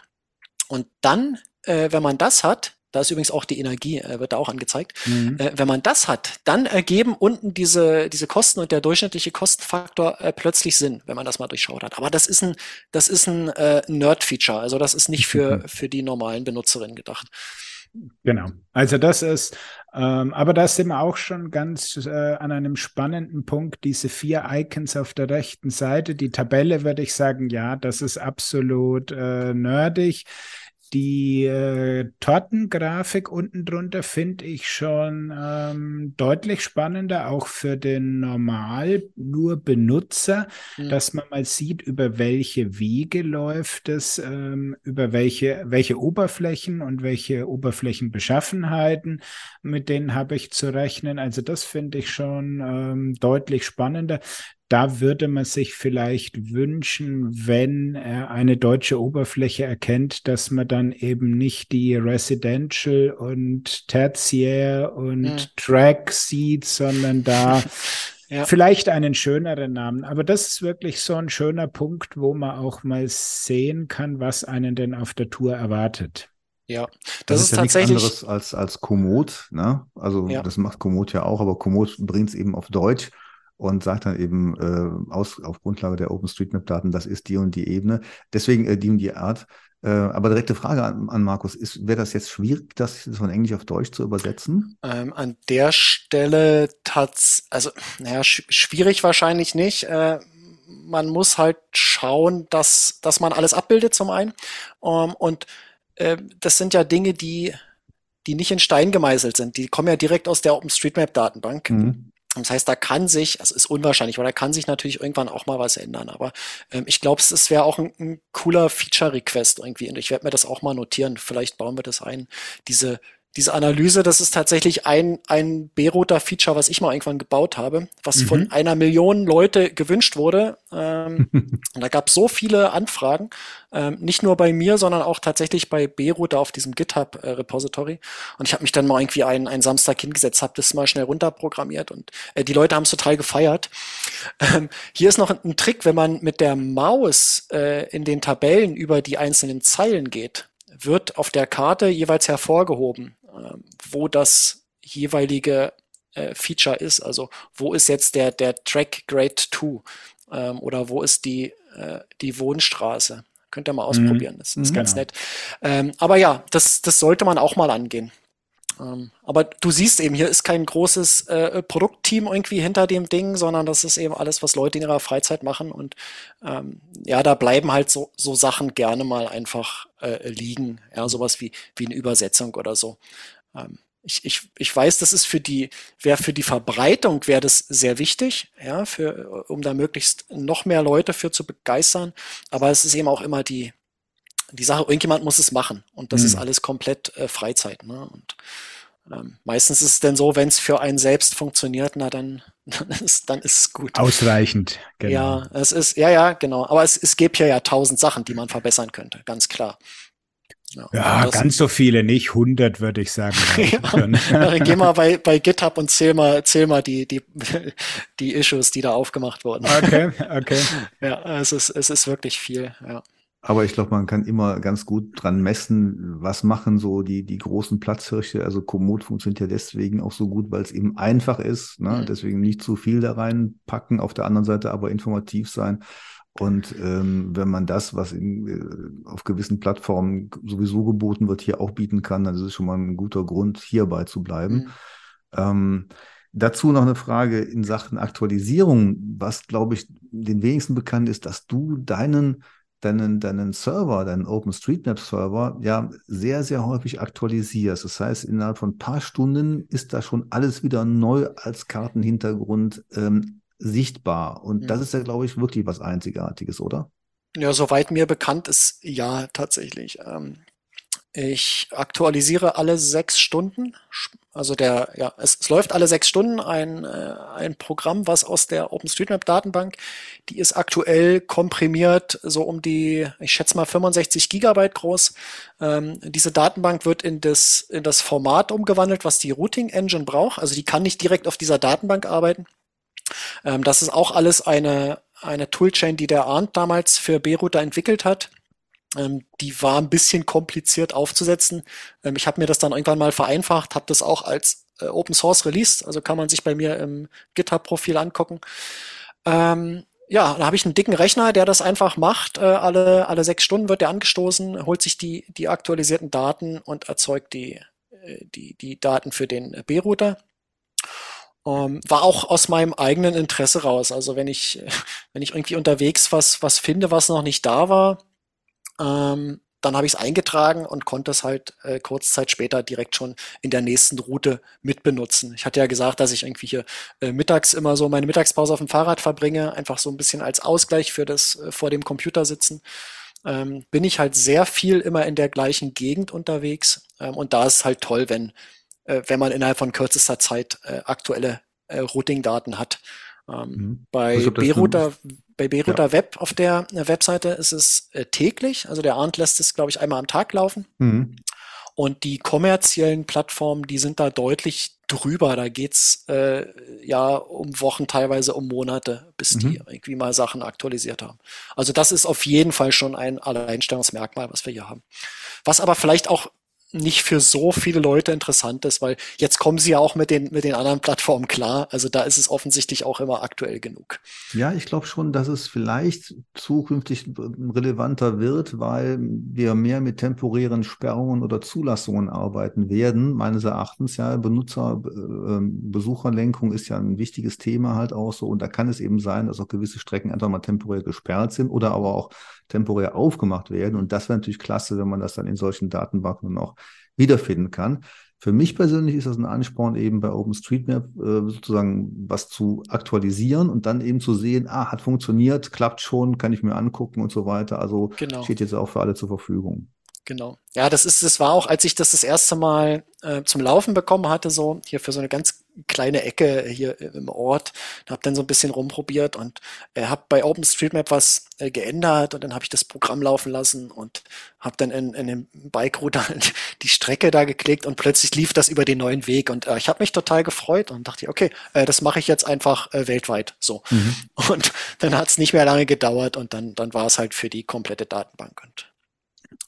Und dann, äh, wenn man das hat, da ist übrigens auch die Energie, äh, wird da auch angezeigt. Mhm. Äh, wenn man das hat, dann ergeben unten diese, diese Kosten und der durchschnittliche Kostenfaktor äh, plötzlich Sinn, wenn man das mal durchschaut hat. Aber das ist ein, das ist ein äh, Nerd-Feature. Also das ist nicht für, mhm. für die normalen Benutzerinnen gedacht. Genau. Also das ist, ähm, aber da sind wir auch schon ganz äh, an einem spannenden Punkt. Diese vier Icons auf der rechten Seite, die Tabelle würde ich sagen, ja, das ist absolut äh, nerdig. Die äh, Tortengrafik unten drunter finde ich schon ähm, deutlich spannender, auch für den normal nur Benutzer, mhm. dass man mal sieht, über welche Wege läuft es, ähm, über welche, welche Oberflächen und welche Oberflächenbeschaffenheiten, mit denen habe ich zu rechnen. Also das finde ich schon ähm, deutlich spannender da würde man sich vielleicht wünschen, wenn er eine deutsche Oberfläche erkennt, dass man dann eben nicht die Residential und Tertiär und ja. Track sieht, sondern da ja. vielleicht einen schöneren Namen. Aber das ist wirklich so ein schöner Punkt, wo man auch mal sehen kann, was einen denn auf der Tour erwartet. Ja, das, das ist, ist ja tatsächlich nichts anderes als als Komoot, ne? Also ja. das macht Komoot ja auch, aber Komoot bringt es eben auf Deutsch und sagt dann eben äh, aus, auf Grundlage der OpenStreetMap-Daten, das ist die und die Ebene, deswegen äh, die und die Art. Äh, aber direkte Frage an, an Markus, wäre das jetzt schwierig, das von Englisch auf Deutsch zu übersetzen? Ähm, an der Stelle tats also naja, sch schwierig wahrscheinlich nicht. Äh, man muss halt schauen, dass, dass man alles abbildet zum einen. Ähm, und äh, das sind ja Dinge, die die nicht in Stein gemeißelt sind. Die kommen ja direkt aus der OpenStreetMap-Datenbank. Mhm. Das heißt, da kann sich, also ist unwahrscheinlich, aber da kann sich natürlich irgendwann auch mal was ändern. Aber ähm, ich glaube, es wäre auch ein, ein cooler Feature-Request irgendwie. Und ich werde mir das auch mal notieren. Vielleicht bauen wir das ein. Diese diese Analyse, das ist tatsächlich ein, ein B-Router-Feature, was ich mal irgendwann gebaut habe, was mhm. von einer Million Leute gewünscht wurde. Ähm, und da gab es so viele Anfragen, ähm, nicht nur bei mir, sondern auch tatsächlich bei B-Router auf diesem GitHub-Repository. Äh, und ich habe mich dann mal irgendwie einen, einen Samstag hingesetzt, habe das mal schnell runterprogrammiert und äh, die Leute haben es total gefeiert. Ähm, hier ist noch ein, ein, Trick, wenn man mit der Maus äh, in den Tabellen über die einzelnen Zeilen geht, wird auf der Karte jeweils hervorgehoben, wo das jeweilige äh, Feature ist. Also wo ist jetzt der, der Track Grade 2 ähm, oder wo ist die, äh, die Wohnstraße. Könnt ihr mal ausprobieren, das ist mhm, ganz genau. nett. Ähm, aber ja, das, das sollte man auch mal angehen. Ähm, aber du siehst eben, hier ist kein großes äh, Produktteam irgendwie hinter dem Ding, sondern das ist eben alles, was Leute in ihrer Freizeit machen. Und ähm, ja, da bleiben halt so, so Sachen gerne mal einfach äh, liegen. Ja, sowas wie, wie eine Übersetzung oder so. Ähm, ich, ich, ich weiß, das ist für die, wäre für die Verbreitung wäre das sehr wichtig, ja, für, um da möglichst noch mehr Leute für zu begeistern. Aber es ist eben auch immer die, die Sache, irgendjemand muss es machen. Und das mhm. ist alles komplett äh, Freizeit. Ne? Und ähm, meistens ist es denn so, wenn es für einen selbst funktioniert, na dann, dann ist, dann ist es gut. Ausreichend, genau. Ja, es ist, ja, ja, genau. Aber es, es gibt ja ja tausend Sachen, die man verbessern könnte, ganz klar. Ja, ja ganz so viele nicht, 100 würde ich sagen. ja, geh mal bei, bei GitHub und zähl mal, zähl mal die, die, die Issues, die da aufgemacht wurden. Okay, okay. Ja, es ist, es ist wirklich viel, ja. Aber ich glaube, man kann immer ganz gut dran messen, was machen so die, die großen Platzhirsche. Also Komoot funktioniert ja deswegen auch so gut, weil es eben einfach ist. Ne? Mhm. Deswegen nicht zu viel da reinpacken, auf der anderen Seite aber informativ sein. Und ähm, wenn man das, was in, äh, auf gewissen Plattformen sowieso geboten wird, hier auch bieten kann, dann ist es schon mal ein guter Grund, hierbei zu bleiben. Mhm. Ähm, dazu noch eine Frage in Sachen Aktualisierung, was, glaube ich, den wenigsten bekannt ist, dass du deinen deinen, deinen Server, deinen OpenStreetMap-Server ja sehr, sehr häufig aktualisierst. Das heißt, innerhalb von ein paar Stunden ist da schon alles wieder neu als Kartenhintergrund ähm, sichtbar. Und mhm. das ist ja, glaube ich, wirklich was Einzigartiges, oder? Ja, soweit mir bekannt ist, ja, tatsächlich. Ähm, ich aktualisiere alle sechs Stunden. Also der, ja, es, es läuft alle sechs Stunden ein, äh, ein Programm, was aus der OpenStreetMap-Datenbank, die ist aktuell komprimiert, so um die, ich schätze mal 65 Gigabyte groß. Ähm, diese Datenbank wird in das, in das Format umgewandelt, was die Routing Engine braucht. Also die kann nicht direkt auf dieser Datenbank arbeiten. Ähm, das ist auch alles eine, eine Toolchain, die der Arndt damals für B-Router entwickelt hat. Ähm, die war ein bisschen kompliziert aufzusetzen. Ähm, ich habe mir das dann irgendwann mal vereinfacht, habe das auch als äh, Open Source released, also kann man sich bei mir im GitHub-Profil angucken. Ähm, ja, da habe ich einen dicken Rechner, der das einfach macht. Äh, alle, alle sechs Stunden wird der angestoßen, holt sich die, die aktualisierten Daten und erzeugt die, äh, die, die Daten für den B-Router. Um, war auch aus meinem eigenen Interesse raus. Also wenn ich, wenn ich irgendwie unterwegs was, was finde, was noch nicht da war, ähm, dann habe ich es eingetragen und konnte es halt äh, kurz Zeit später direkt schon in der nächsten Route mitbenutzen. Ich hatte ja gesagt, dass ich irgendwie hier äh, mittags immer so meine Mittagspause auf dem Fahrrad verbringe, einfach so ein bisschen als Ausgleich für das äh, vor dem Computer sitzen. Ähm, bin ich halt sehr viel immer in der gleichen Gegend unterwegs. Ähm, und da ist es halt toll, wenn, äh, wenn man innerhalb von kürzester Zeit äh, aktuelle äh, Routing-Daten hat. Ähm, mhm. Bei B-Router bei Beruta ja. Web auf der äh, Webseite ist es äh, täglich. Also der Arndt lässt es, glaube ich, einmal am Tag laufen. Mhm. Und die kommerziellen Plattformen, die sind da deutlich drüber. Da geht's äh, ja um Wochen, teilweise um Monate, bis mhm. die irgendwie mal Sachen aktualisiert haben. Also das ist auf jeden Fall schon ein Alleinstellungsmerkmal, was wir hier haben. Was aber vielleicht auch nicht für so viele Leute interessant ist, weil jetzt kommen sie ja auch mit den, mit den anderen Plattformen klar. Also da ist es offensichtlich auch immer aktuell genug. Ja, ich glaube schon, dass es vielleicht zukünftig relevanter wird, weil wir mehr mit temporären Sperrungen oder Zulassungen arbeiten werden. Meines Erachtens ja, Benutzer, äh, Besucherlenkung ist ja ein wichtiges Thema halt auch so. Und da kann es eben sein, dass auch gewisse Strecken einfach mal temporär gesperrt sind oder aber auch temporär aufgemacht werden. Und das wäre natürlich klasse, wenn man das dann in solchen Datenbanken auch wiederfinden kann. Für mich persönlich ist das ein Ansporn, eben bei OpenStreetMap äh, sozusagen was zu aktualisieren und dann eben zu sehen, ah, hat funktioniert, klappt schon, kann ich mir angucken und so weiter. Also genau. steht jetzt auch für alle zur Verfügung. Genau. Ja, das ist, das war auch, als ich das das erste Mal äh, zum Laufen bekommen hatte, so hier für so eine ganz kleine Ecke hier im Ort, habe dann so ein bisschen rumprobiert und äh, habe bei OpenStreetMap was äh, geändert und dann habe ich das Programm laufen lassen und habe dann in, in dem Bike-Router die Strecke da geklickt und plötzlich lief das über den neuen Weg und äh, ich habe mich total gefreut und dachte, okay, äh, das mache ich jetzt einfach äh, weltweit so. Mhm. Und dann hat es nicht mehr lange gedauert und dann, dann war es halt für die komplette Datenbank und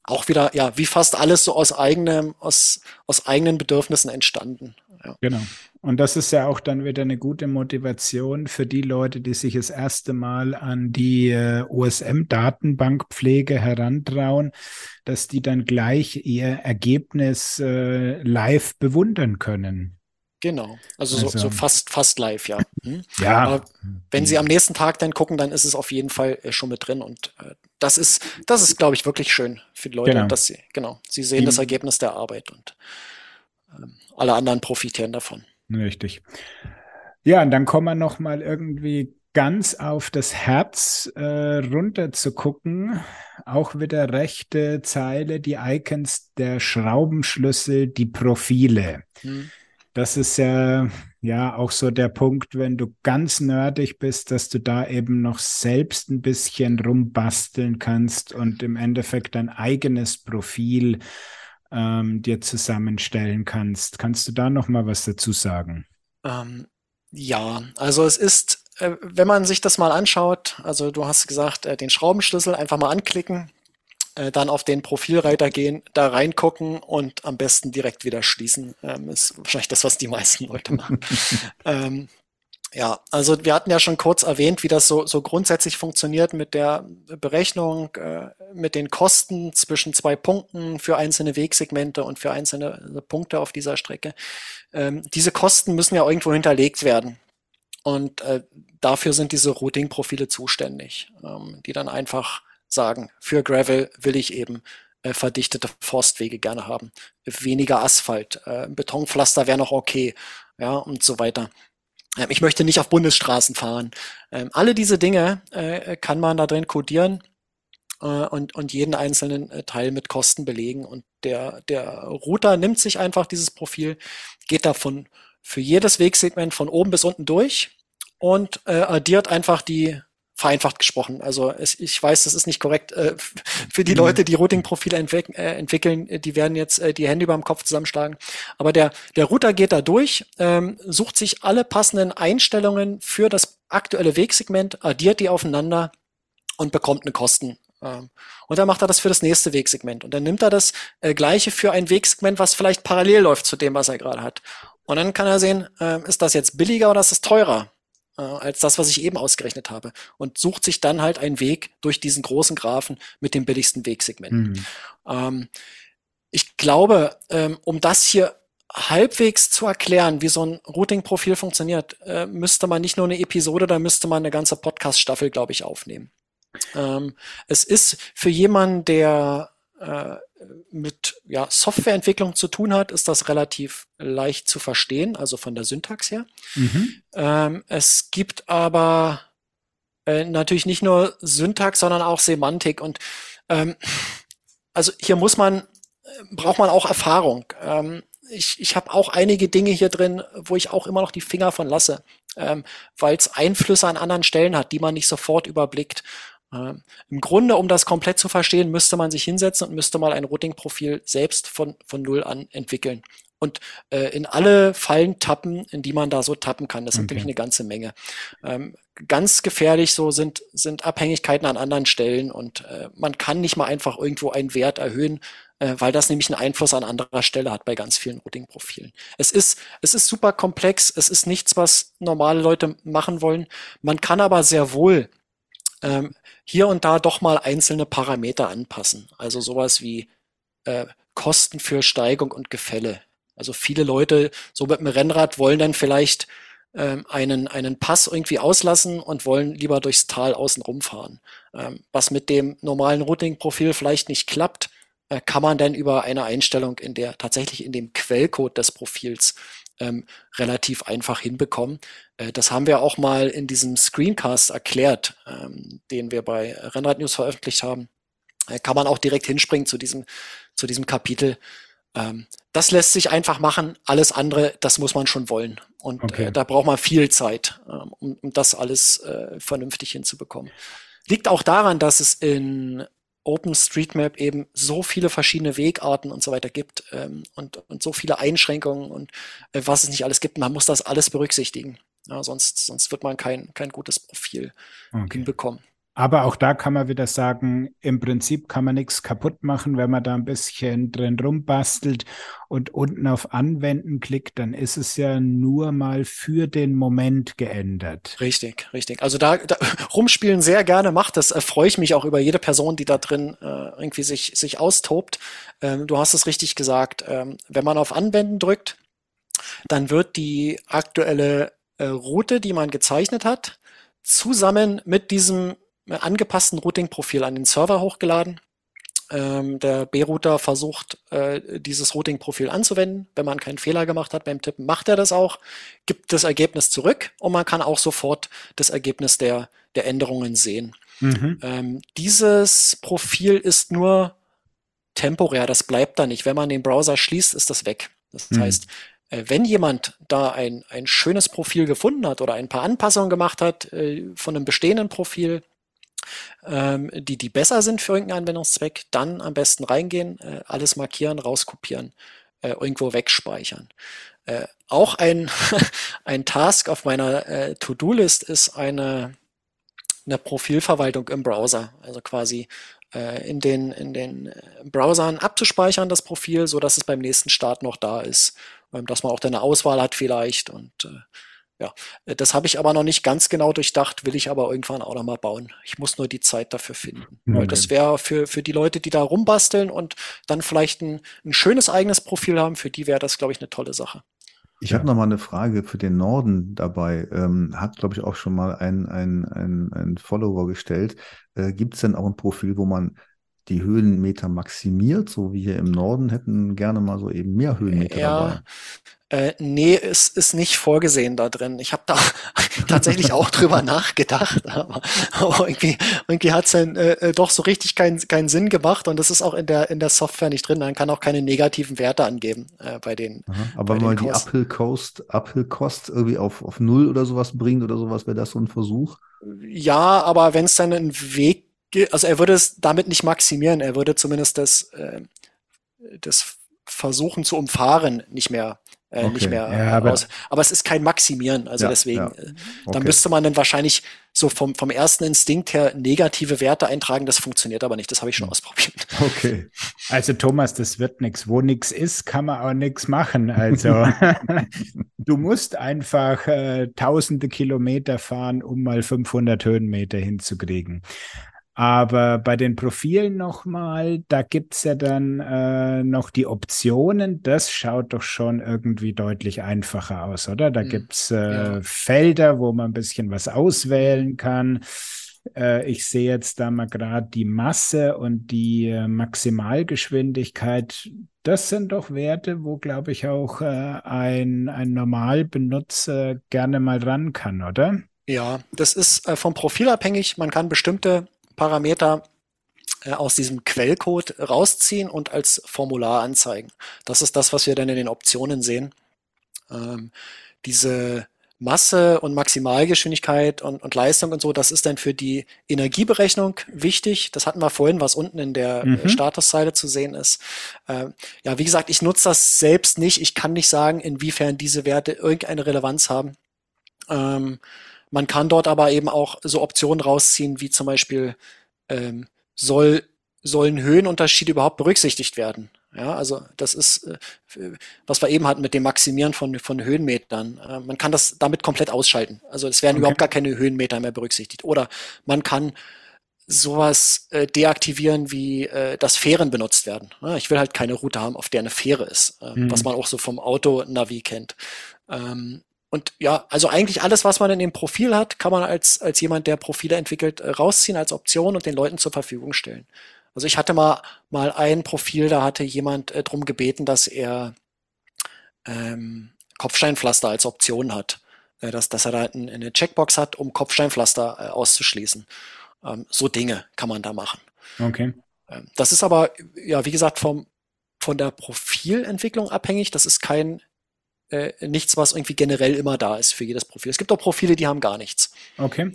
auch wieder, ja, wie fast alles so aus eigenem, aus, aus eigenen Bedürfnissen entstanden. Ja. Genau. Und das ist ja auch dann wieder eine gute Motivation für die Leute, die sich das erste Mal an die äh, OSM-Datenbankpflege herantrauen, dass die dann gleich ihr Ergebnis äh, live bewundern können. Genau, also, also so, so, fast, fast live, ja. Hm? Ja. Aber wenn Sie am nächsten Tag dann gucken, dann ist es auf jeden Fall äh, schon mit drin und äh, das ist, das ist, glaube ich, wirklich schön für die Leute, genau. dass sie, genau, sie sehen die, das Ergebnis der Arbeit und ähm, alle anderen profitieren davon. Richtig. Ja, und dann kommen wir noch mal irgendwie ganz auf das Herz äh, runter zu gucken. Auch wieder rechte Zeile, die Icons der Schraubenschlüssel, die Profile. Hm das ist ja, ja auch so der Punkt, wenn du ganz nerdig bist, dass du da eben noch selbst ein bisschen rumbasteln kannst und im Endeffekt dein eigenes Profil ähm, dir zusammenstellen kannst. Kannst du da noch mal was dazu sagen? Ähm, ja, also es ist, äh, wenn man sich das mal anschaut, also du hast gesagt, äh, den Schraubenschlüssel einfach mal anklicken, äh, dann auf den Profilreiter gehen, da reingucken und am besten direkt wieder schließen. Ähm, ist wahrscheinlich das, was die meisten Leute machen. ähm, ja, also wir hatten ja schon kurz erwähnt, wie das so, so grundsätzlich funktioniert mit der Berechnung, äh, mit den Kosten zwischen zwei Punkten für einzelne Wegsegmente und für einzelne Punkte auf dieser Strecke. Ähm, diese Kosten müssen ja irgendwo hinterlegt werden. Und äh, dafür sind diese Routing-Profile zuständig, ähm, die dann einfach sagen, für Gravel will ich eben äh, verdichtete Forstwege gerne haben. Weniger Asphalt, äh, Betonpflaster wäre noch okay, ja, und so weiter. Ähm, ich möchte nicht auf Bundesstraßen fahren. Ähm, alle diese Dinge äh, kann man da drin codieren äh, und, und jeden einzelnen äh, Teil mit Kosten belegen. Und der, der Router nimmt sich einfach dieses Profil, geht davon für jedes Wegsegment von oben bis unten durch und äh, addiert einfach die vereinfacht gesprochen. Also es, ich weiß, das ist nicht korrekt äh, für die mhm. Leute, die Routing-Profile entwick äh, entwickeln, die werden jetzt äh, die Hände über dem Kopf zusammenschlagen. Aber der, der Router geht da durch, ähm, sucht sich alle passenden Einstellungen für das aktuelle Wegsegment, addiert die aufeinander und bekommt eine Kosten. Ähm, und dann macht er das für das nächste Wegsegment. Und dann nimmt er das äh, gleiche für ein Wegsegment, was vielleicht parallel läuft zu dem, was er gerade hat. Und dann kann er sehen, äh, ist das jetzt billiger oder ist das teurer? Äh, als das, was ich eben ausgerechnet habe und sucht sich dann halt einen Weg durch diesen großen Graphen mit dem billigsten Wegsegment. Mhm. Ähm, ich glaube, ähm, um das hier halbwegs zu erklären, wie so ein Routing-Profil funktioniert, äh, müsste man nicht nur eine Episode, da müsste man eine ganze Podcast-Staffel, glaube ich, aufnehmen. Ähm, es ist für jemanden, der äh, mit ja, Softwareentwicklung zu tun hat, ist das relativ leicht zu verstehen, also von der Syntax her. Mhm. Ähm, es gibt aber äh, natürlich nicht nur Syntax, sondern auch Semantik und ähm, also hier muss man, äh, braucht man auch Erfahrung. Ähm, ich ich habe auch einige Dinge hier drin, wo ich auch immer noch die Finger von lasse, ähm, weil es Einflüsse an anderen Stellen hat, die man nicht sofort überblickt. Ähm, Im Grunde, um das komplett zu verstehen, müsste man sich hinsetzen und müsste mal ein Routing-Profil selbst von, von Null an entwickeln. Und äh, in alle Fallen tappen, in die man da so tappen kann. Das okay. sind nämlich eine ganze Menge. Ähm, ganz gefährlich so sind, sind Abhängigkeiten an anderen Stellen und äh, man kann nicht mal einfach irgendwo einen Wert erhöhen, äh, weil das nämlich einen Einfluss an anderer Stelle hat bei ganz vielen Routing-Profilen. Es ist, es ist super komplex, es ist nichts, was normale Leute machen wollen. Man kann aber sehr wohl ähm, hier und da doch mal einzelne Parameter anpassen. Also sowas wie äh, Kosten für Steigung und Gefälle. Also viele Leute so mit dem Rennrad wollen dann vielleicht ähm, einen, einen Pass irgendwie auslassen und wollen lieber durchs Tal außen rumfahren. Ähm, was mit dem normalen Routing-Profil vielleicht nicht klappt, äh, kann man dann über eine Einstellung in der tatsächlich in dem Quellcode des Profils ähm, relativ einfach hinbekommen. Äh, das haben wir auch mal in diesem Screencast erklärt, ähm, den wir bei Rennrad News veröffentlicht haben. Äh, kann man auch direkt hinspringen zu diesem, zu diesem Kapitel. Ähm, das lässt sich einfach machen. Alles andere, das muss man schon wollen. Und äh, okay. äh, da braucht man viel Zeit, ähm, um, um, das alles äh, vernünftig hinzubekommen. Liegt auch daran, dass es in OpenStreetMap eben so viele verschiedene Wegarten und so weiter gibt ähm, und, und so viele Einschränkungen und äh, was es nicht alles gibt. Man muss das alles berücksichtigen. Ja, sonst, sonst wird man kein, kein gutes Profil okay. hinbekommen. Aber auch da kann man wieder sagen, im Prinzip kann man nichts kaputt machen, wenn man da ein bisschen drin rumbastelt und unten auf Anwenden klickt, dann ist es ja nur mal für den Moment geändert. Richtig, richtig. Also da, da rumspielen sehr gerne macht das. Äh, freue ich mich auch über jede Person, die da drin äh, irgendwie sich, sich austobt. Ähm, du hast es richtig gesagt. Ähm, wenn man auf Anwenden drückt, dann wird die aktuelle äh, Route, die man gezeichnet hat, zusammen mit diesem angepassten Routing-Profil an den Server hochgeladen. Ähm, der B-Router versucht, äh, dieses Routing-Profil anzuwenden. Wenn man keinen Fehler gemacht hat beim Tippen, macht er das auch, gibt das Ergebnis zurück und man kann auch sofort das Ergebnis der, der Änderungen sehen. Mhm. Ähm, dieses Profil ist nur temporär, das bleibt da nicht. Wenn man den Browser schließt, ist das weg. Das mhm. heißt, äh, wenn jemand da ein, ein schönes Profil gefunden hat oder ein paar Anpassungen gemacht hat äh, von einem bestehenden Profil, die, die besser sind für irgendeinen Anwendungszweck, dann am besten reingehen, äh, alles markieren, rauskopieren, äh, irgendwo wegspeichern. Äh, auch ein, ein Task auf meiner To-Do-List ist eine, eine Profilverwaltung im Browser, also quasi in den, in den Browsern abzuspeichern, das Profil, so dass es beim nächsten Start noch da ist, ähm, dass man auch dann eine Auswahl hat vielleicht und ja, äh, das habe ich aber noch nicht ganz genau durchdacht, will ich aber irgendwann auch noch mal bauen. Ich muss nur die Zeit dafür finden. Mhm. Weil das wäre für, für die Leute, die da rumbasteln und dann vielleicht ein, ein schönes eigenes Profil haben, für die wäre das, glaube ich, eine tolle Sache. Ich habe noch mal eine Frage für den Norden dabei. Ähm, hat, glaube ich, auch schon mal ein, ein, ein, ein Follower gestellt. Äh, Gibt es denn auch ein Profil, wo man die Höhenmeter maximiert, so wie hier im Norden hätten gerne mal so eben mehr Höhenmeter ja, dabei. Äh, nee, es ist nicht vorgesehen da drin. Ich habe da tatsächlich auch drüber nachgedacht, aber, aber irgendwie, irgendwie hat es dann äh, äh, doch so richtig keinen keinen Sinn gemacht und das ist auch in der in der Software nicht drin. Man kann auch keine negativen Werte angeben äh, bei den. Aha, aber wenn man die Uphill Cost, Uphill Cost irgendwie auf, auf Null oder sowas bringt oder sowas, wäre das so ein Versuch? Ja, aber wenn es dann einen Weg, also er würde es damit nicht maximieren, er würde zumindest das, äh, das Versuchen zu umfahren nicht mehr äh, okay. nicht mehr ja, aber, aus. Aber es ist kein Maximieren. Also ja, deswegen, ja. Äh, okay. da müsste man dann wahrscheinlich so vom, vom ersten Instinkt her negative Werte eintragen. Das funktioniert aber nicht. Das habe ich schon hm. ausprobiert. Okay. Also Thomas, das wird nichts. Wo nichts ist, kann man auch nichts machen. Also du musst einfach äh, tausende Kilometer fahren, um mal 500 Höhenmeter hinzukriegen. Aber bei den Profilen nochmal, da gibt es ja dann äh, noch die Optionen. Das schaut doch schon irgendwie deutlich einfacher aus, oder? Da mhm. gibt es äh, ja. Felder, wo man ein bisschen was auswählen kann. Äh, ich sehe jetzt da mal gerade die Masse und die äh, Maximalgeschwindigkeit. Das sind doch Werte, wo, glaube ich, auch äh, ein, ein Normalbenutzer gerne mal ran kann, oder? Ja, das ist äh, vom Profil abhängig. Man kann bestimmte Parameter äh, aus diesem Quellcode rausziehen und als Formular anzeigen. Das ist das, was wir dann in den Optionen sehen. Ähm, diese Masse und Maximalgeschwindigkeit und, und, Leistung und so, das ist dann für die Energieberechnung wichtig. Das hatten wir vorhin, was unten in der mhm. Statuszeile zu sehen ist. Ähm, ja, wie gesagt, ich nutze das selbst nicht. Ich kann nicht sagen, inwiefern diese Werte irgendeine Relevanz haben. Ähm, man kann dort aber eben auch so Optionen rausziehen, wie zum Beispiel ähm, soll, sollen Höhenunterschiede überhaupt berücksichtigt werden. Ja, also das ist, äh, was wir eben hatten mit dem Maximieren von, von Höhenmetern. Äh, man kann das damit komplett ausschalten. Also es werden okay. überhaupt gar keine Höhenmeter mehr berücksichtigt. Oder man kann sowas äh, deaktivieren, wie äh, dass Fähren benutzt werden. Ja, ich will halt keine Route haben, auf der eine Fähre ist, äh, mhm. was man auch so vom Auto-Navi kennt. Ähm, und ja, also eigentlich alles, was man in dem Profil hat, kann man als, als jemand, der Profile entwickelt, äh, rausziehen als Option und den Leuten zur Verfügung stellen. Also ich hatte mal, mal ein Profil, da hatte jemand äh, drum gebeten, dass er ähm, Kopfsteinpflaster als Option hat. Äh, dass, dass er da ein, eine Checkbox hat, um Kopfsteinpflaster äh, auszuschließen. Ähm, so Dinge kann man da machen. Okay. Ähm, das ist aber, ja, wie gesagt, vom, von der Profilentwicklung abhängig. Das ist kein äh, nichts, was irgendwie generell immer da ist für jedes Profil. Es gibt auch Profile, die haben gar nichts. Okay.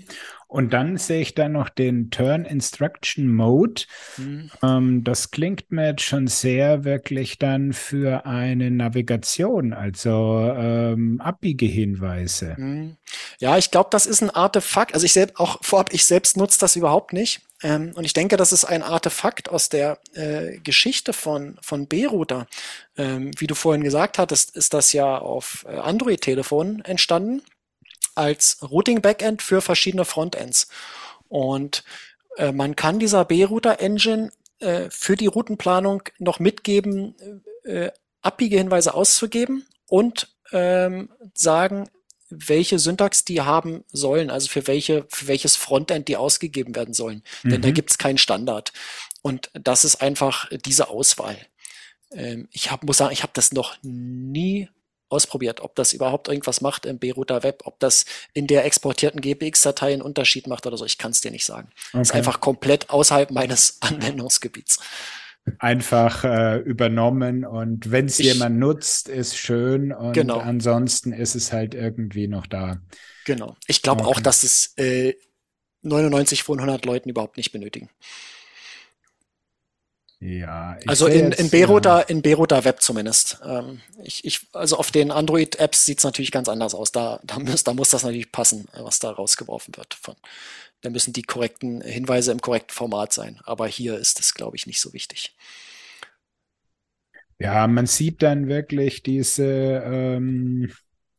Und dann sehe ich da noch den Turn Instruction Mode. Mhm. Ähm, das klingt mir jetzt schon sehr wirklich dann für eine Navigation, also ähm, Abbiegehinweise. Mhm. Ja, ich glaube, das ist ein Artefakt. Also ich selbst auch vorab, ich selbst nutze das überhaupt nicht. Ähm, und ich denke, das ist ein Artefakt aus der äh, Geschichte von, von B-Router. Ähm, wie du vorhin gesagt hattest, ist das ja auf äh, Android-Telefonen entstanden als Routing-Backend für verschiedene Frontends. Und äh, man kann dieser B-Router-Engine äh, für die Routenplanung noch mitgeben, äh, Abbiegehinweise auszugeben und ähm, sagen, welche Syntax die haben sollen, also für welche, für welches Frontend die ausgegeben werden sollen. Mhm. Denn da mhm. gibt es keinen Standard. Und das ist einfach diese Auswahl. Ähm, ich hab, muss sagen, ich habe das noch nie ausprobiert, ob das überhaupt irgendwas macht im B-Router Web, ob das in der exportierten GPX-Datei einen Unterschied macht oder so. Ich kann es dir nicht sagen. Okay. Das ist einfach komplett außerhalb meines Anwendungsgebiets einfach äh, übernommen und wenn es jemand nutzt, ist schön und genau. ansonsten ist es halt irgendwie noch da. Genau. Ich glaube okay. auch, dass es äh, 99 von 100 Leuten überhaupt nicht benötigen. Ja. also in, in Beruta, ja. in Beruta Web zumindest. Ähm, ich, ich, also auf den Android-Apps sieht es natürlich ganz anders aus. Da, da, muss, da muss das natürlich passen, was da rausgeworfen wird. Von, da müssen die korrekten Hinweise im korrekten Format sein. Aber hier ist es, glaube ich, nicht so wichtig. Ja, man sieht dann wirklich diese, ähm,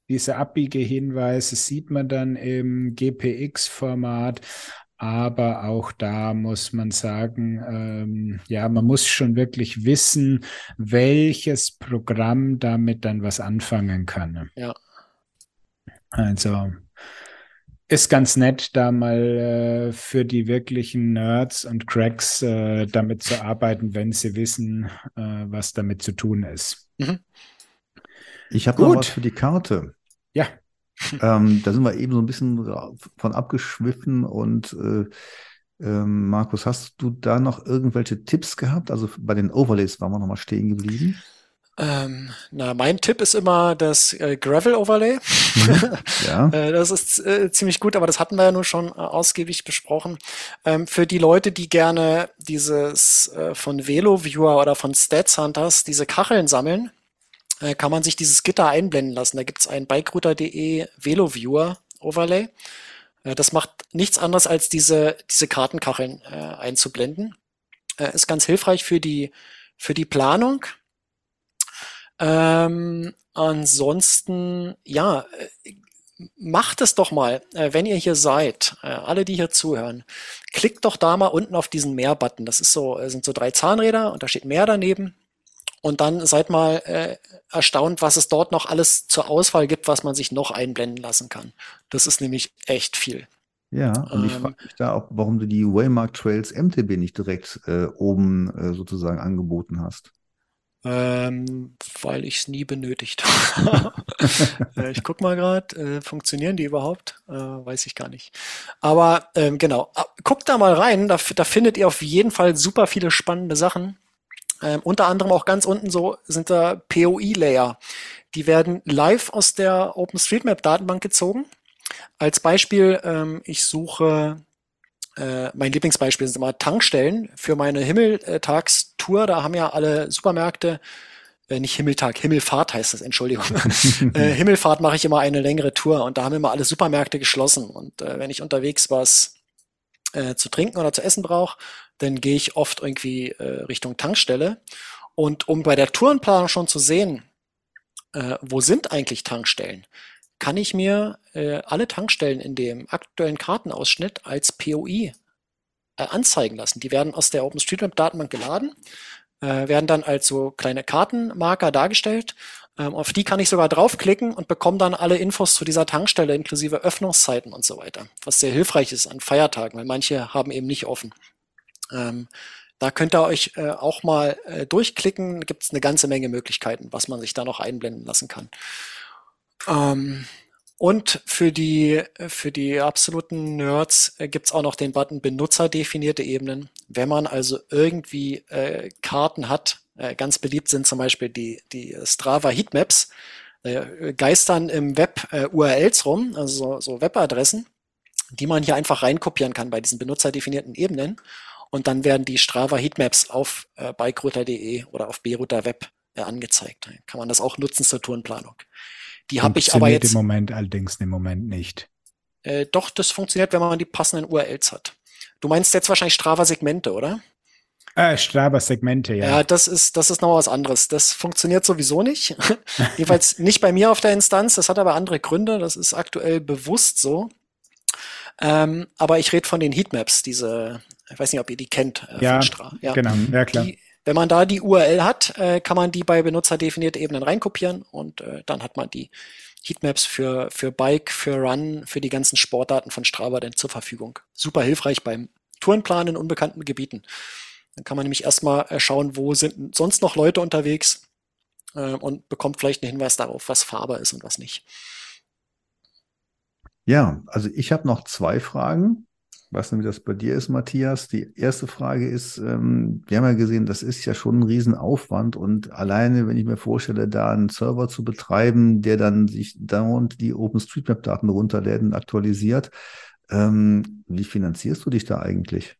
diese Abbiegehinweise, sieht man dann im GPX-Format. Aber auch da muss man sagen, ähm, ja, man muss schon wirklich wissen, welches Programm damit dann was anfangen kann. Ja. Also ist ganz nett, da mal äh, für die wirklichen Nerds und Cracks äh, damit zu arbeiten, wenn sie wissen, äh, was damit zu tun ist. Mhm. Ich habe noch was für die Karte. Ja. Ähm, da sind wir eben so ein bisschen von abgeschwiffen und äh, ähm, Markus, hast du da noch irgendwelche Tipps gehabt? Also bei den Overlays waren wir noch mal stehen geblieben. Ähm, na, mein Tipp ist immer das äh, Gravel Overlay. Mhm, ja. äh, das ist äh, ziemlich gut, aber das hatten wir ja nur schon äh, ausgiebig besprochen. Ähm, für die Leute, die gerne dieses äh, von Velo Viewer oder von Stats Hunters diese Kacheln sammeln, äh, kann man sich dieses Gitter einblenden lassen. Da gibt's ein bikerouter.de Velo Viewer Overlay. das macht nichts anderes als diese, diese Kartenkacheln einzublenden. ist ganz hilfreich für die, für die Planung ähm, ansonsten, ja, äh, macht es doch mal, äh, wenn ihr hier seid, äh, alle, die hier zuhören, klickt doch da mal unten auf diesen Mehr-Button. Das ist so, sind so drei Zahnräder und da steht Mehr daneben. Und dann seid mal äh, erstaunt, was es dort noch alles zur Auswahl gibt, was man sich noch einblenden lassen kann. Das ist nämlich echt viel. Ja, und ähm, ich frage mich da auch, warum du die Waymark Trails MTB nicht direkt äh, oben äh, sozusagen angeboten hast. Ähm, weil ich es nie benötigt habe. Äh, ich guck mal gerade, äh, funktionieren die überhaupt? Äh, weiß ich gar nicht. Aber ähm, genau, ah, guckt da mal rein, da, da findet ihr auf jeden Fall super viele spannende Sachen. Ähm, unter anderem auch ganz unten so sind da POI-Layer. Die werden live aus der OpenStreetMap-Datenbank gezogen. Als Beispiel, ähm, ich suche äh, mein Lieblingsbeispiel sind immer Tankstellen für meine Himmeltagstour. Da haben ja alle Supermärkte, äh, nicht Himmeltag, Himmelfahrt heißt das, Entschuldigung. äh, Himmelfahrt mache ich immer eine längere Tour und da haben immer alle Supermärkte geschlossen. Und äh, wenn ich unterwegs was äh, zu trinken oder zu essen brauche, dann gehe ich oft irgendwie äh, Richtung Tankstelle. Und um bei der Tourenplanung schon zu sehen, äh, wo sind eigentlich Tankstellen, kann ich mir äh, alle Tankstellen in dem aktuellen Kartenausschnitt als POI äh, anzeigen lassen. Die werden aus der OpenStreetMap-Datenbank geladen, äh, werden dann als so kleine Kartenmarker dargestellt. Ähm, auf die kann ich sogar draufklicken und bekomme dann alle Infos zu dieser Tankstelle inklusive Öffnungszeiten und so weiter, was sehr hilfreich ist an Feiertagen, weil manche haben eben nicht offen. Ähm, da könnt ihr euch äh, auch mal äh, durchklicken. Gibt es eine ganze Menge Möglichkeiten, was man sich da noch einblenden lassen kann. Ähm, und für die, für die absoluten Nerds äh, gibt's auch noch den Button benutzerdefinierte Ebenen. Wenn man also irgendwie äh, Karten hat, äh, ganz beliebt sind zum Beispiel die, die Strava Heatmaps, äh, geistern im Web äh, URLs rum, also so, so Webadressen, die man hier einfach reinkopieren kann bei diesen benutzerdefinierten Ebenen. Und dann werden die Strava Heatmaps auf äh, bikerouter.de oder auf Berouter Web äh, angezeigt. Kann man das auch nutzen zur Tourenplanung. Die habe ich aber jetzt. im Moment allerdings im Moment nicht. Äh, doch, das funktioniert, wenn man die passenden URLs hat. Du meinst jetzt wahrscheinlich Strava-Segmente, oder? Äh, Strava-Segmente, ja. Ja, das ist, das ist noch was anderes. Das funktioniert sowieso nicht. Jedenfalls nicht bei mir auf der Instanz. Das hat aber andere Gründe. Das ist aktuell bewusst so. Ähm, aber ich rede von den Heatmaps, diese, ich weiß nicht, ob ihr die kennt. Äh, ja, ja, genau, ja klar. Die, wenn man da die URL hat, äh, kann man die bei benutzerdefinierte Ebenen reinkopieren und äh, dann hat man die Heatmaps für, für Bike, für Run, für die ganzen Sportdaten von Strava dann zur Verfügung. Super hilfreich beim Tourenplan in unbekannten Gebieten. Dann kann man nämlich erstmal äh, schauen, wo sind sonst noch Leute unterwegs äh, und bekommt vielleicht einen Hinweis darauf, was fahrbar ist und was nicht. Ja, also ich habe noch zwei Fragen nicht, wie das bei dir ist, Matthias. Die erste Frage ist, ähm, wir haben ja gesehen, das ist ja schon ein Riesenaufwand und alleine, wenn ich mir vorstelle, da einen Server zu betreiben, der dann sich dauernd die OpenStreetMap-Daten runterlädt und aktualisiert, ähm, wie finanzierst du dich da eigentlich?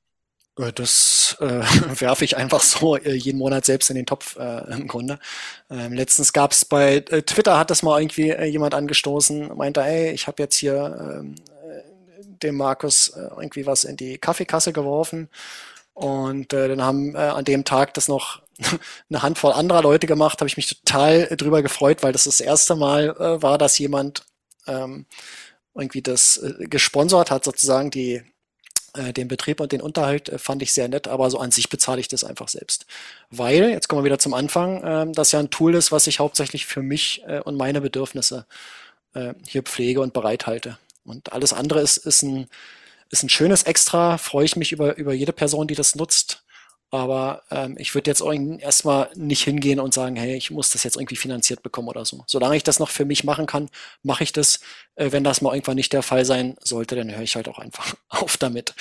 Äh, das äh, werfe ich einfach so äh, jeden Monat selbst in den Topf äh, im Grunde. Ähm, letztens gab es bei äh, Twitter hat das mal irgendwie jemand angestoßen, meinte, ey, ich habe jetzt hier ähm, dem Markus äh, irgendwie was in die Kaffeekasse geworfen. Und äh, dann haben äh, an dem Tag das noch eine Handvoll anderer Leute gemacht, habe ich mich total drüber gefreut, weil das das erste Mal äh, war, dass jemand ähm, irgendwie das äh, gesponsert hat, sozusagen die äh, den Betrieb und den Unterhalt äh, fand ich sehr nett, aber so an sich bezahle ich das einfach selbst. Weil, jetzt kommen wir wieder zum Anfang, äh, das ja ein Tool ist, was ich hauptsächlich für mich äh, und meine Bedürfnisse äh, hier pflege und bereithalte. Und alles andere ist, ist ein, ist ein schönes Extra, freue ich mich über, über jede Person, die das nutzt. Aber ähm, ich würde jetzt erstmal nicht hingehen und sagen, hey, ich muss das jetzt irgendwie finanziert bekommen oder so. Solange ich das noch für mich machen kann, mache ich das. Äh, wenn das mal irgendwann nicht der Fall sein sollte, dann höre ich halt auch einfach auf damit.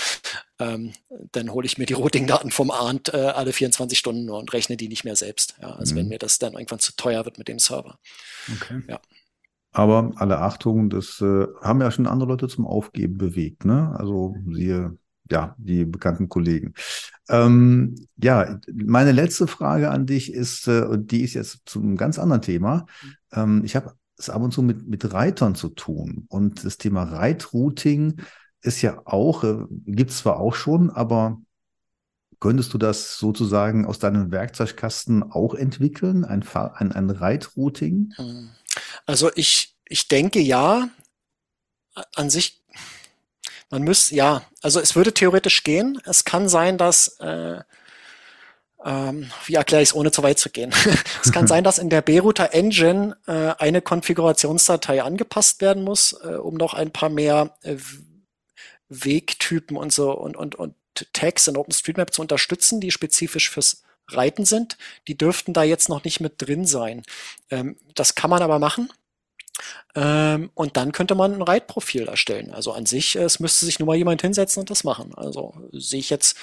Ähm, dann hole ich mir die Routing-Daten vom Arndt äh, alle 24 Stunden nur und rechne die nicht mehr selbst. Ja, also mhm. wenn mir das dann irgendwann zu teuer wird mit dem Server. Okay. Ja. Aber alle Achtung, das äh, haben ja schon andere Leute zum Aufgeben bewegt. Ne? Also siehe ja, die bekannten Kollegen. Ähm, ja, meine letzte Frage an dich ist, äh, und die ist jetzt zu einem ganz anderen Thema. Ähm, ich habe es ab und zu mit, mit Reitern zu tun. Und das Thema Reitrouting ist ja auch, äh, gibt es zwar auch schon, aber könntest du das sozusagen aus deinem Werkzeugkasten auch entwickeln, ein, ein, ein Reitrouting? Also ich, ich denke ja. An sich man müsste, ja, also es würde theoretisch gehen. Es kann sein, dass, äh, ähm, wie erkläre ich es, ohne zu weit zu gehen? es kann sein, dass in der B-Router Engine äh, eine Konfigurationsdatei angepasst werden muss, äh, um noch ein paar mehr äh, Wegtypen und so und, und, und Tags in OpenStreetMap zu unterstützen, die spezifisch fürs Reiten sind. Die dürften da jetzt noch nicht mit drin sein. Ähm, das kann man aber machen. Ähm, und dann könnte man ein Reitprofil erstellen. Also an sich, es müsste sich nur mal jemand hinsetzen und das machen. Also sehe ich jetzt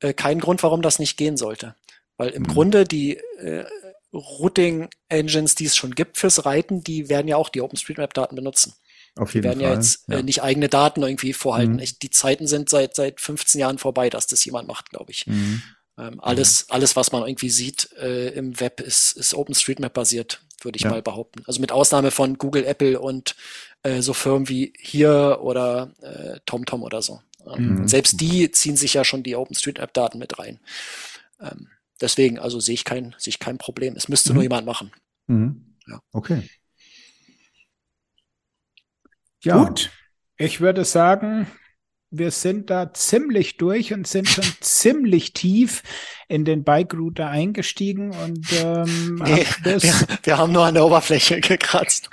äh, keinen Grund, warum das nicht gehen sollte. Weil im mhm. Grunde die äh, Routing-Engines, die es schon gibt fürs Reiten, die werden ja auch die OpenStreetMap-Daten benutzen. Auf jeden die werden Fall. ja jetzt äh, ja. nicht eigene Daten irgendwie vorhalten. Mhm. Die Zeiten sind seit, seit 15 Jahren vorbei, dass das jemand macht, glaube ich. Mhm. Ähm, alles, mhm. alles, was man irgendwie sieht äh, im Web, ist, ist OpenStreetMap basiert würde ich ja. mal behaupten. Also mit Ausnahme von Google, Apple und äh, so Firmen wie hier oder äh, TomTom oder so. Ähm, mhm. Selbst die ziehen sich ja schon die OpenStreetMap-Daten mit rein. Ähm, deswegen, also sehe ich kein, sehe ich kein Problem. Es müsste mhm. nur jemand machen. Mhm. Ja. Okay. Ja. Gut. Ich würde sagen, wir sind da ziemlich durch und sind schon ziemlich tief in den Bike Router eingestiegen und ähm, nee, wir, wir, haben nur an der Oberfläche gekratzt.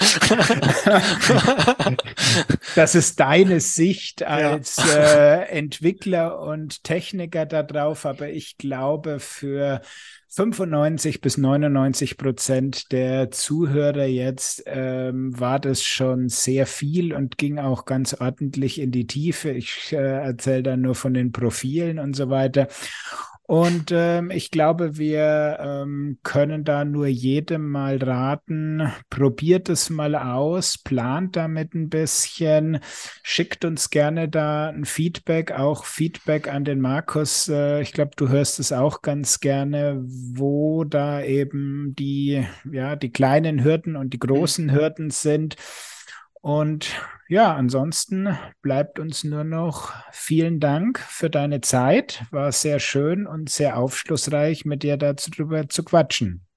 das ist deine Sicht als ja. äh, Entwickler und Techniker darauf, aber ich glaube für 95 bis 99 Prozent der Zuhörer jetzt ähm, war das schon sehr viel und ging auch ganz ordentlich in die Tiefe. Ich äh, erzähle dann nur von den Profilen und so weiter. Und ähm, ich glaube, wir ähm, können da nur jedem mal raten, probiert es mal aus, plant damit ein bisschen, schickt uns gerne da ein Feedback, auch Feedback an den Markus. Äh, ich glaube, du hörst es auch ganz gerne, wo da eben die, ja, die kleinen Hürden und die großen Hürden sind. Und ja, ansonsten bleibt uns nur noch vielen Dank für deine Zeit. War sehr schön und sehr aufschlussreich, mit dir darüber zu quatschen.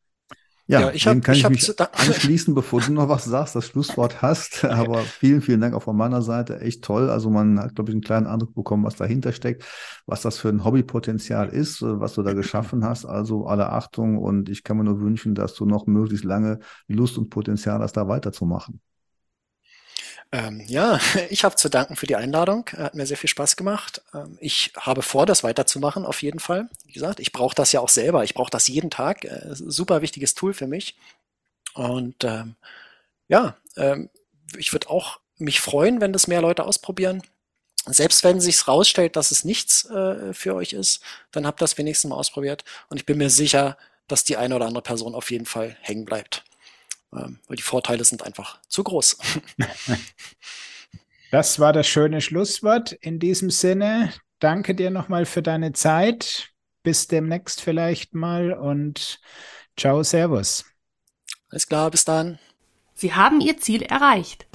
Ja, ja ich hab, kann ich, ich mich anschließen, bevor du noch was sagst, das Schlusswort hast. Aber vielen, vielen Dank auch von meiner Seite. Echt toll. Also man hat, glaube ich, einen kleinen Eindruck bekommen, was dahinter steckt, was das für ein Hobbypotenzial ist, was du da geschaffen hast. Also alle Achtung und ich kann mir nur wünschen, dass du noch möglichst lange Lust und Potenzial hast, da weiterzumachen. Ähm, ja, ich habe zu danken für die Einladung. Hat mir sehr viel Spaß gemacht. Ähm, ich habe vor, das weiterzumachen, auf jeden Fall. Wie gesagt, ich brauche das ja auch selber. Ich brauche das jeden Tag. Äh, super wichtiges Tool für mich. Und ähm, ja, ähm, ich würde auch mich freuen, wenn das mehr Leute ausprobieren. Selbst wenn sich rausstellt, dass es nichts äh, für euch ist, dann habt das wenigstens mal ausprobiert. Und ich bin mir sicher, dass die eine oder andere Person auf jeden Fall hängen bleibt. Ähm, weil die Vorteile sind einfach zu groß. Das war das schöne Schlusswort. In diesem Sinne, danke dir nochmal für deine Zeit. Bis demnächst vielleicht mal und ciao, servus. Alles klar, bis dann. Sie haben Ihr Ziel erreicht.